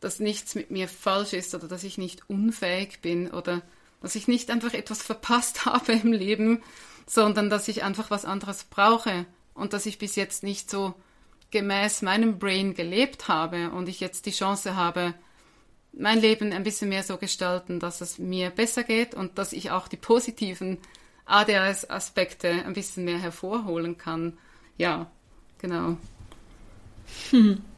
dass nichts mit mir falsch ist oder dass ich nicht unfähig bin oder dass ich nicht einfach etwas verpasst habe im Leben, sondern dass ich einfach was anderes brauche und dass ich bis jetzt nicht so gemäß meinem Brain gelebt habe und ich jetzt die Chance habe, mein Leben ein bisschen mehr so gestalten, dass es mir besser geht und dass ich auch die positiven ADHS-Aspekte ein bisschen mehr hervorholen kann. Ja, genau. Hm.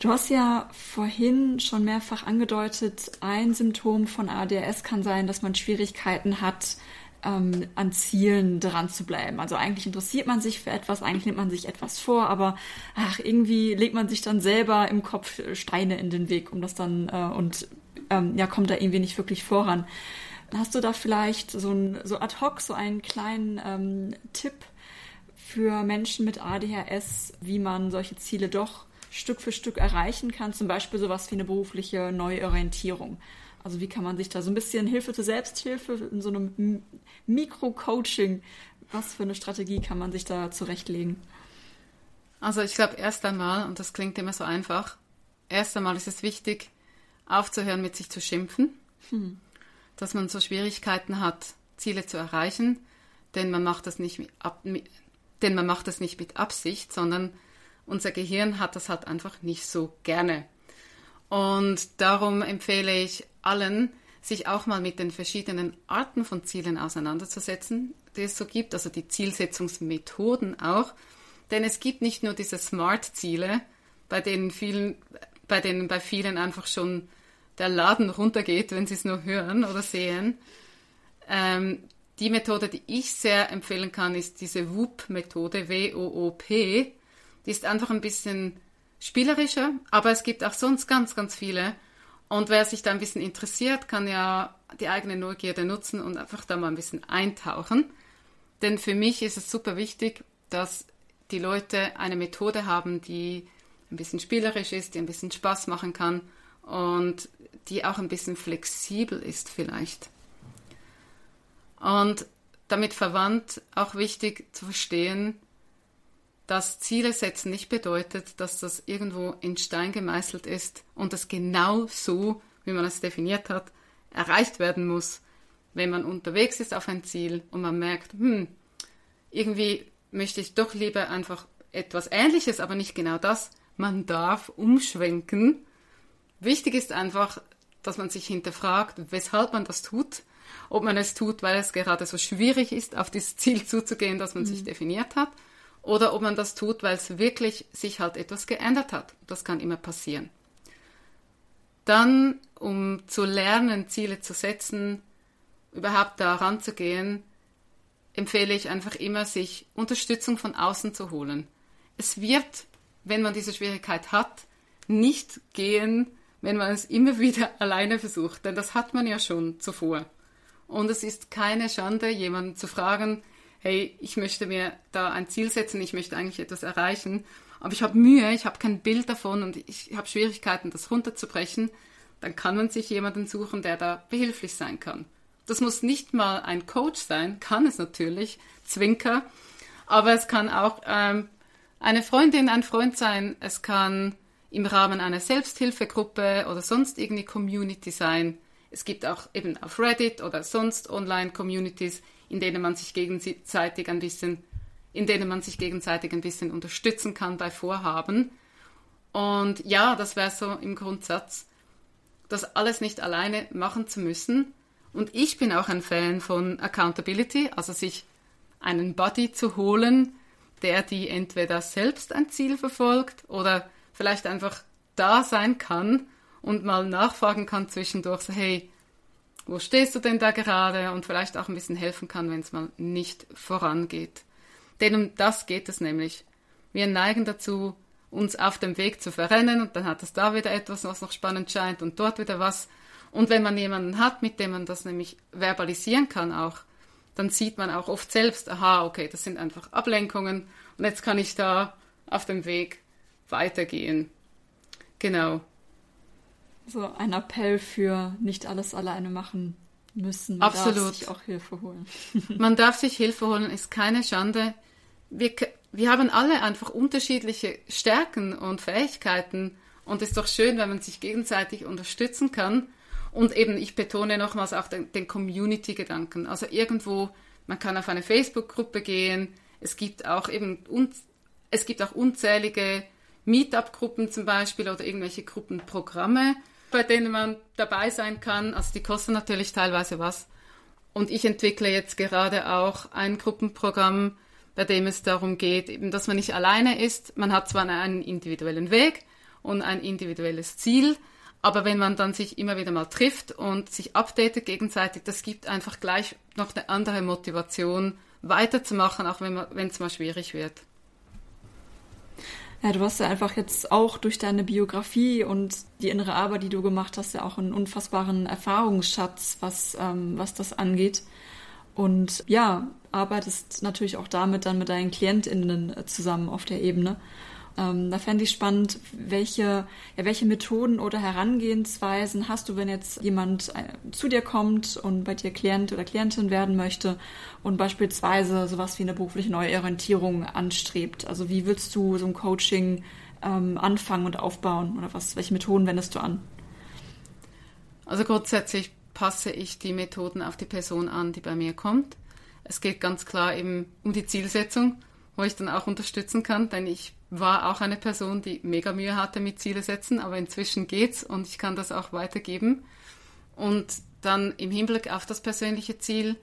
Du hast ja vorhin schon mehrfach angedeutet, ein Symptom von ADHS kann sein, dass man Schwierigkeiten hat, ähm, an Zielen dran zu bleiben. Also eigentlich interessiert man sich für etwas, eigentlich nimmt man sich etwas vor, aber ach, irgendwie legt man sich dann selber im Kopf Steine in den Weg, um das dann äh, und ähm, ja, kommt da irgendwie nicht wirklich voran. Hast du da vielleicht so, ein, so ad hoc so einen kleinen ähm, Tipp für Menschen mit ADHS, wie man solche Ziele doch Stück für Stück erreichen kann? Zum Beispiel sowas wie eine berufliche Neuorientierung. Also wie kann man sich da so ein bisschen Hilfe zur Selbsthilfe in so einem Mikro-Coaching, was für eine Strategie kann man sich da zurechtlegen? Also ich glaube erst einmal, und das klingt immer so einfach, erst einmal ist es wichtig, aufzuhören mit sich zu schimpfen, hm. dass man so Schwierigkeiten hat, Ziele zu erreichen, denn man macht das nicht mit, mit, denn man macht das nicht mit Absicht, sondern unser Gehirn hat das halt einfach nicht so gerne. Und darum empfehle ich allen, sich auch mal mit den verschiedenen Arten von Zielen auseinanderzusetzen, die es so gibt, also die Zielsetzungsmethoden auch. Denn es gibt nicht nur diese Smart-Ziele, bei denen vielen, bei denen bei vielen einfach schon der Laden runtergeht, wenn sie es nur hören oder sehen. Ähm, die Methode, die ich sehr empfehlen kann, ist diese WOOP-Methode, W-O-O-P. Die ist einfach ein bisschen spielerischer, aber es gibt auch sonst ganz, ganz viele. Und wer sich da ein bisschen interessiert, kann ja die eigene Neugierde nutzen und einfach da mal ein bisschen eintauchen. Denn für mich ist es super wichtig, dass die Leute eine Methode haben, die ein bisschen spielerisch ist, die ein bisschen Spaß machen kann und die auch ein bisschen flexibel ist vielleicht. Und damit verwandt auch wichtig zu verstehen, dass Ziele setzen nicht bedeutet, dass das irgendwo in Stein gemeißelt ist und das genau so, wie man es definiert hat, erreicht werden muss. Wenn man unterwegs ist auf ein Ziel und man merkt, hm, irgendwie möchte ich doch lieber einfach etwas Ähnliches, aber nicht genau das. Man darf umschwenken. Wichtig ist einfach, dass man sich hinterfragt, weshalb man das tut. Ob man es tut, weil es gerade so schwierig ist, auf dieses Ziel zuzugehen, das man mhm. sich definiert hat oder ob man das tut, weil es wirklich sich halt etwas geändert hat. Das kann immer passieren. Dann, um zu lernen, Ziele zu setzen, überhaupt da ranzugehen, empfehle ich einfach immer, sich Unterstützung von außen zu holen. Es wird, wenn man diese Schwierigkeit hat, nicht gehen, wenn man es immer wieder alleine versucht, denn das hat man ja schon zuvor. Und es ist keine Schande, jemanden zu fragen, hey, ich möchte mir da ein Ziel setzen, ich möchte eigentlich etwas erreichen, aber ich habe Mühe, ich habe kein Bild davon und ich habe Schwierigkeiten, das runterzubrechen, dann kann man sich jemanden suchen, der da behilflich sein kann. Das muss nicht mal ein Coach sein, kann es natürlich, Zwinker, aber es kann auch ähm, eine Freundin, ein Freund sein, es kann im Rahmen einer Selbsthilfegruppe oder sonst irgendwie Community sein. Es gibt auch eben auf Reddit oder sonst Online-Communities in denen man sich gegenseitig ein bisschen in denen man sich gegenseitig ein bisschen unterstützen kann bei Vorhaben. Und ja, das wäre so im Grundsatz, das alles nicht alleine machen zu müssen. Und ich bin auch ein Fan von Accountability, also sich einen Buddy zu holen, der die entweder selbst ein Ziel verfolgt oder vielleicht einfach da sein kann und mal nachfragen kann zwischendurch, so, hey, wo stehst du denn da gerade? Und vielleicht auch ein bisschen helfen kann, wenn es mal nicht vorangeht. Denn um das geht es nämlich. Wir neigen dazu, uns auf dem Weg zu verrennen und dann hat es da wieder etwas, was noch spannend scheint und dort wieder was. Und wenn man jemanden hat, mit dem man das nämlich verbalisieren kann auch, dann sieht man auch oft selbst, aha, okay, das sind einfach Ablenkungen und jetzt kann ich da auf dem Weg weitergehen. Genau. So ein Appell für nicht alles alleine machen müssen. Man Absolut. darf sich auch Hilfe holen. Man darf sich Hilfe holen, ist keine Schande. Wir, wir haben alle einfach unterschiedliche Stärken und Fähigkeiten und es ist doch schön, wenn man sich gegenseitig unterstützen kann. Und eben, ich betone nochmals auch den, den Community-Gedanken. Also irgendwo, man kann auf eine Facebook-Gruppe gehen. Es gibt auch eben, es gibt auch unzählige Meetup-Gruppen zum Beispiel oder irgendwelche Gruppenprogramme, bei denen man dabei sein kann. Also die kosten natürlich teilweise was. Und ich entwickle jetzt gerade auch ein Gruppenprogramm, bei dem es darum geht, eben, dass man nicht alleine ist. Man hat zwar einen individuellen Weg und ein individuelles Ziel, aber wenn man dann sich immer wieder mal trifft und sich updatet gegenseitig, das gibt einfach gleich noch eine andere Motivation, weiterzumachen, auch wenn es mal schwierig wird. Ja, du hast ja einfach jetzt auch durch deine Biografie und die innere Arbeit, die du gemacht hast, ja auch einen unfassbaren Erfahrungsschatz, was, ähm, was das angeht. Und ja, arbeitest natürlich auch damit dann mit deinen KlientInnen zusammen auf der Ebene. Ähm, da fände ich spannend, welche, ja, welche Methoden oder Herangehensweisen hast du, wenn jetzt jemand äh, zu dir kommt und bei dir Klient oder Klientin werden möchte und beispielsweise sowas wie eine berufliche Neuorientierung anstrebt? Also wie willst du so ein Coaching ähm, anfangen und aufbauen oder was, welche Methoden wendest du an? Also grundsätzlich passe ich die Methoden auf die Person an, die bei mir kommt. Es geht ganz klar eben um die Zielsetzung, wo ich dann auch unterstützen kann, denn ich war auch eine Person, die mega Mühe hatte mit Ziele setzen, aber inzwischen geht's und ich kann das auch weitergeben. Und dann im Hinblick auf das persönliche Ziel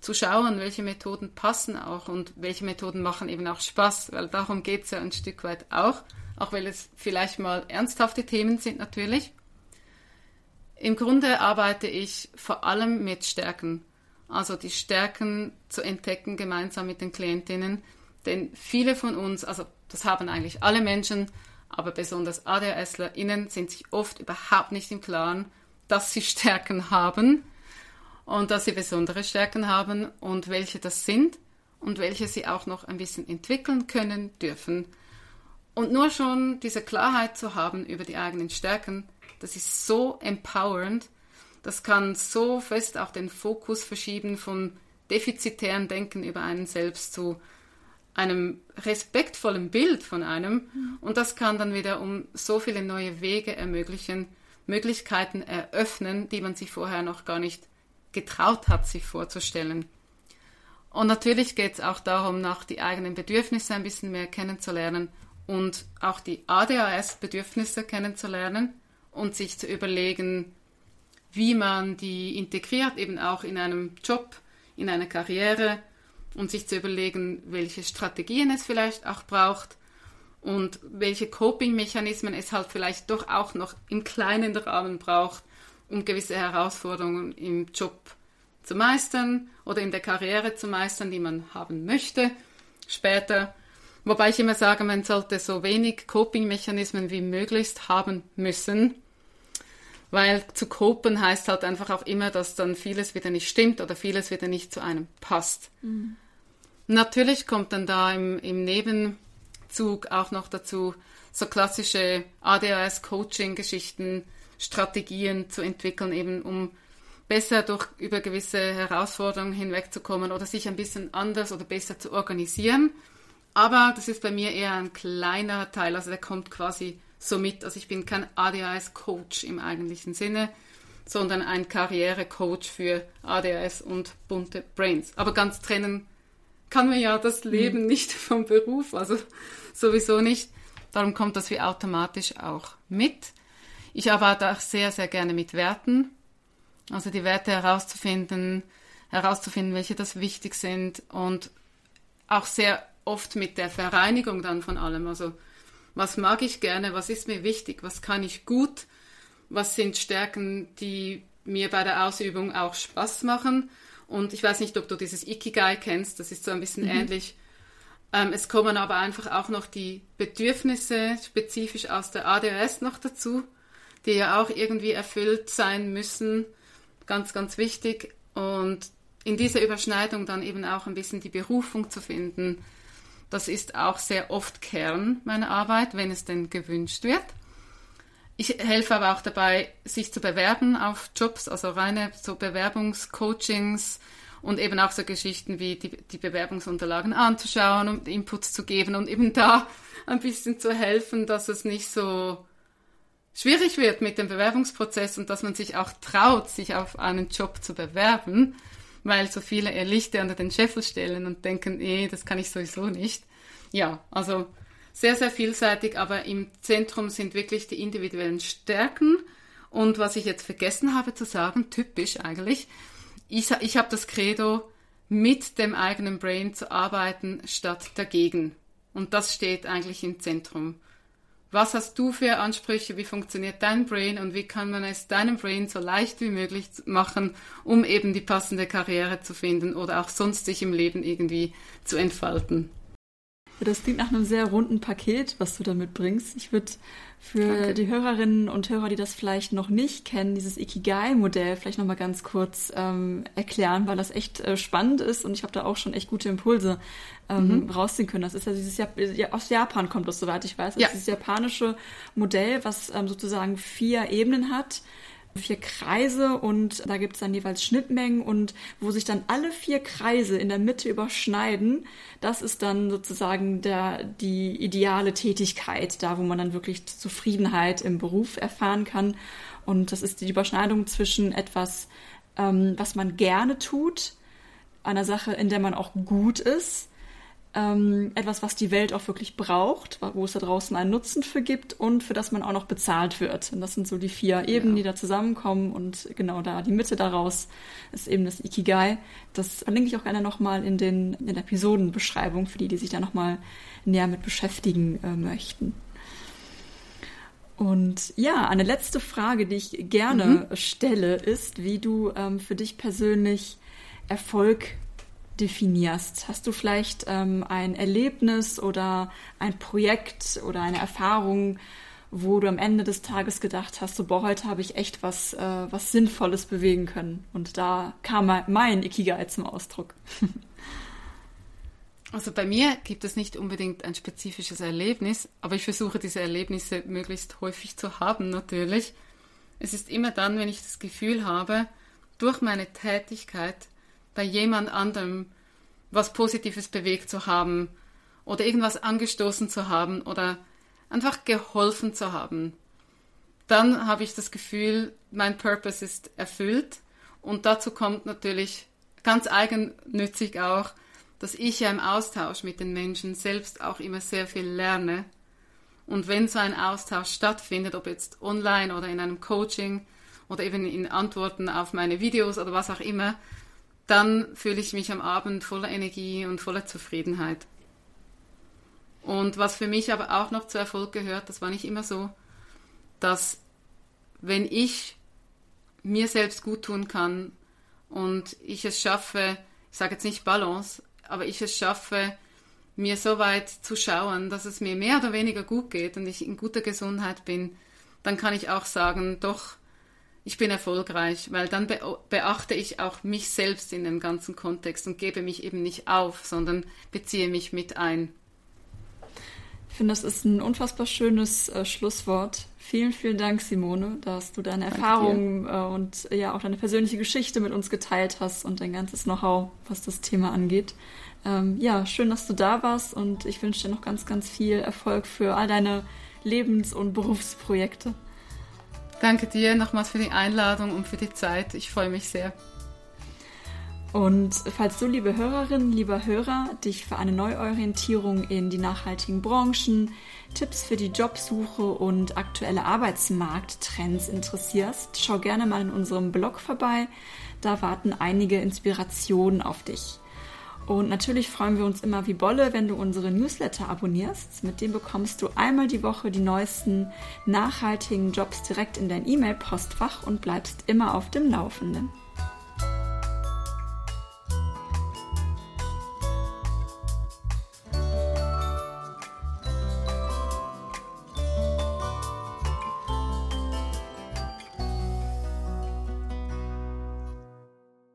zu schauen, welche Methoden passen auch und welche Methoden machen eben auch Spaß, weil darum geht's ja ein Stück weit auch, auch weil es vielleicht mal ernsthafte Themen sind natürlich. Im Grunde arbeite ich vor allem mit Stärken, also die Stärken zu entdecken gemeinsam mit den Klientinnen, denn viele von uns, also das haben eigentlich alle Menschen, aber besonders ADHSlerInnen sind sich oft überhaupt nicht im Klaren, dass sie Stärken haben und dass sie besondere Stärken haben und welche das sind und welche sie auch noch ein bisschen entwickeln können dürfen. Und nur schon diese Klarheit zu haben über die eigenen Stärken, das ist so empowernd, das kann so fest auch den Fokus verschieben von defizitären Denken über einen selbst zu einem respektvollen Bild von einem und das kann dann wieder um so viele neue Wege ermöglichen, Möglichkeiten eröffnen, die man sich vorher noch gar nicht getraut hat, sich vorzustellen. Und natürlich geht es auch darum, nach die eigenen Bedürfnisse ein bisschen mehr kennenzulernen und auch die ADHS-Bedürfnisse kennenzulernen und sich zu überlegen, wie man die integriert, eben auch in einem Job, in einer Karriere, und sich zu überlegen, welche Strategien es vielleicht auch braucht und welche Coping-Mechanismen es halt vielleicht doch auch noch im kleinen Rahmen braucht, um gewisse Herausforderungen im Job zu meistern oder in der Karriere zu meistern, die man haben möchte später. Wobei ich immer sage, man sollte so wenig Coping-Mechanismen wie möglichst haben müssen, weil zu copen heißt halt einfach auch immer, dass dann vieles wieder nicht stimmt oder vieles wieder nicht zu einem passt. Mhm. Natürlich kommt dann da im, im Nebenzug auch noch dazu, so klassische ADHS-Coaching-Geschichten, Strategien zu entwickeln, eben um besser durch über gewisse Herausforderungen hinwegzukommen oder sich ein bisschen anders oder besser zu organisieren. Aber das ist bei mir eher ein kleiner Teil, also der kommt quasi so mit. Also ich bin kein ADHS-Coach im eigentlichen Sinne, sondern ein Karriere-Coach für ADHS und bunte Brains. Aber ganz trennen kann man ja das Leben mhm. nicht vom Beruf, also sowieso nicht. Darum kommt das wie automatisch auch mit. Ich arbeite auch sehr, sehr gerne mit Werten. Also die Werte herauszufinden, herauszufinden, welche das wichtig sind und auch sehr oft mit der Vereinigung dann von allem. Also was mag ich gerne, was ist mir wichtig, was kann ich gut, was sind Stärken, die mir bei der Ausübung auch Spaß machen. Und ich weiß nicht, ob du dieses Ikigai kennst, das ist so ein bisschen mhm. ähnlich. Ähm, es kommen aber einfach auch noch die Bedürfnisse spezifisch aus der ADHS noch dazu, die ja auch irgendwie erfüllt sein müssen. Ganz, ganz wichtig. Und in dieser Überschneidung dann eben auch ein bisschen die Berufung zu finden, das ist auch sehr oft Kern meiner Arbeit, wenn es denn gewünscht wird. Ich helfe aber auch dabei, sich zu bewerben auf Jobs, also reine so Bewerbungscoachings und eben auch so Geschichten wie die, die Bewerbungsunterlagen anzuschauen und Inputs zu geben und eben da ein bisschen zu helfen, dass es nicht so schwierig wird mit dem Bewerbungsprozess und dass man sich auch traut, sich auf einen Job zu bewerben weil so viele ihr Lichter unter den Scheffel stellen und denken, eh, das kann ich sowieso nicht. Ja, also sehr, sehr vielseitig, aber im Zentrum sind wirklich die individuellen Stärken. Und was ich jetzt vergessen habe zu sagen, typisch eigentlich, ich, ich habe das Credo, mit dem eigenen Brain zu arbeiten statt dagegen. Und das steht eigentlich im Zentrum. Was hast du für Ansprüche? Wie funktioniert dein Brain und wie kann man es deinem Brain so leicht wie möglich machen, um eben die passende Karriere zu finden oder auch sonst sich im Leben irgendwie zu entfalten? Das klingt nach einem sehr runden Paket, was du da mitbringst. Ich würde für okay. die Hörerinnen und Hörer, die das vielleicht noch nicht kennen, dieses Ikigai-Modell vielleicht nochmal ganz kurz ähm, erklären, weil das echt äh, spannend ist und ich habe da auch schon echt gute Impulse ähm, mhm. rausziehen können. Das ist ja dieses Jap ja, aus Japan kommt das, soweit ich weiß. Das ja. ist dieses japanische Modell, was ähm, sozusagen vier Ebenen hat vier Kreise und da gibt es dann jeweils Schnittmengen und wo sich dann alle vier Kreise in der Mitte überschneiden, das ist dann sozusagen der, die ideale Tätigkeit, da wo man dann wirklich Zufriedenheit im Beruf erfahren kann. Und das ist die Überschneidung zwischen etwas, ähm, was man gerne tut, einer Sache, in der man auch gut ist, ähm, etwas, was die Welt auch wirklich braucht, wo es da draußen einen Nutzen für gibt und für das man auch noch bezahlt wird. Und das sind so die vier Ebenen, ja. die da zusammenkommen und genau da die Mitte daraus ist eben das Ikigai. Das verlinke ich auch gerne nochmal in den in der Episodenbeschreibung für die, die sich da nochmal näher mit beschäftigen äh, möchten. Und ja, eine letzte Frage, die ich gerne mhm. stelle, ist, wie du ähm, für dich persönlich Erfolg definierst. Hast du vielleicht ähm, ein Erlebnis oder ein Projekt oder eine Erfahrung, wo du am Ende des Tages gedacht hast, so boah, heute habe ich echt was, äh, was Sinnvolles bewegen können. Und da kam mein Ikigai zum Ausdruck. Also bei mir gibt es nicht unbedingt ein spezifisches Erlebnis, aber ich versuche diese Erlebnisse möglichst häufig zu haben natürlich. Es ist immer dann, wenn ich das Gefühl habe, durch meine Tätigkeit bei jemand anderem was Positives bewegt zu haben oder irgendwas angestoßen zu haben oder einfach geholfen zu haben, dann habe ich das Gefühl, mein Purpose ist erfüllt. Und dazu kommt natürlich ganz eigennützig auch, dass ich ja im Austausch mit den Menschen selbst auch immer sehr viel lerne. Und wenn so ein Austausch stattfindet, ob jetzt online oder in einem Coaching oder eben in Antworten auf meine Videos oder was auch immer, dann fühle ich mich am Abend voller Energie und voller Zufriedenheit. Und was für mich aber auch noch zu Erfolg gehört, das war nicht immer so, dass wenn ich mir selbst gut tun kann und ich es schaffe, ich sage jetzt nicht Balance, aber ich es schaffe, mir so weit zu schauen, dass es mir mehr oder weniger gut geht und ich in guter Gesundheit bin, dann kann ich auch sagen, doch, ich bin erfolgreich, weil dann beachte ich auch mich selbst in dem ganzen Kontext und gebe mich eben nicht auf, sondern beziehe mich mit ein. Ich finde, das ist ein unfassbar schönes äh, Schlusswort. Vielen, vielen Dank, Simone, dass du deine Erfahrungen äh, und ja auch deine persönliche Geschichte mit uns geteilt hast und dein ganzes Know-how, was das Thema angeht. Ähm, ja, schön, dass du da warst und ich wünsche dir noch ganz, ganz viel Erfolg für all deine Lebens- und Berufsprojekte. Danke dir nochmals für die Einladung und für die Zeit. Ich freue mich sehr. Und falls du, liebe Hörerinnen, lieber Hörer, dich für eine Neuorientierung in die nachhaltigen Branchen, Tipps für die Jobsuche und aktuelle Arbeitsmarkttrends interessierst, schau gerne mal in unserem Blog vorbei. Da warten einige Inspirationen auf dich. Und natürlich freuen wir uns immer wie Bolle, wenn du unsere Newsletter abonnierst. Mit dem bekommst du einmal die Woche die neuesten nachhaltigen Jobs direkt in dein E-Mail-Postfach und bleibst immer auf dem Laufenden.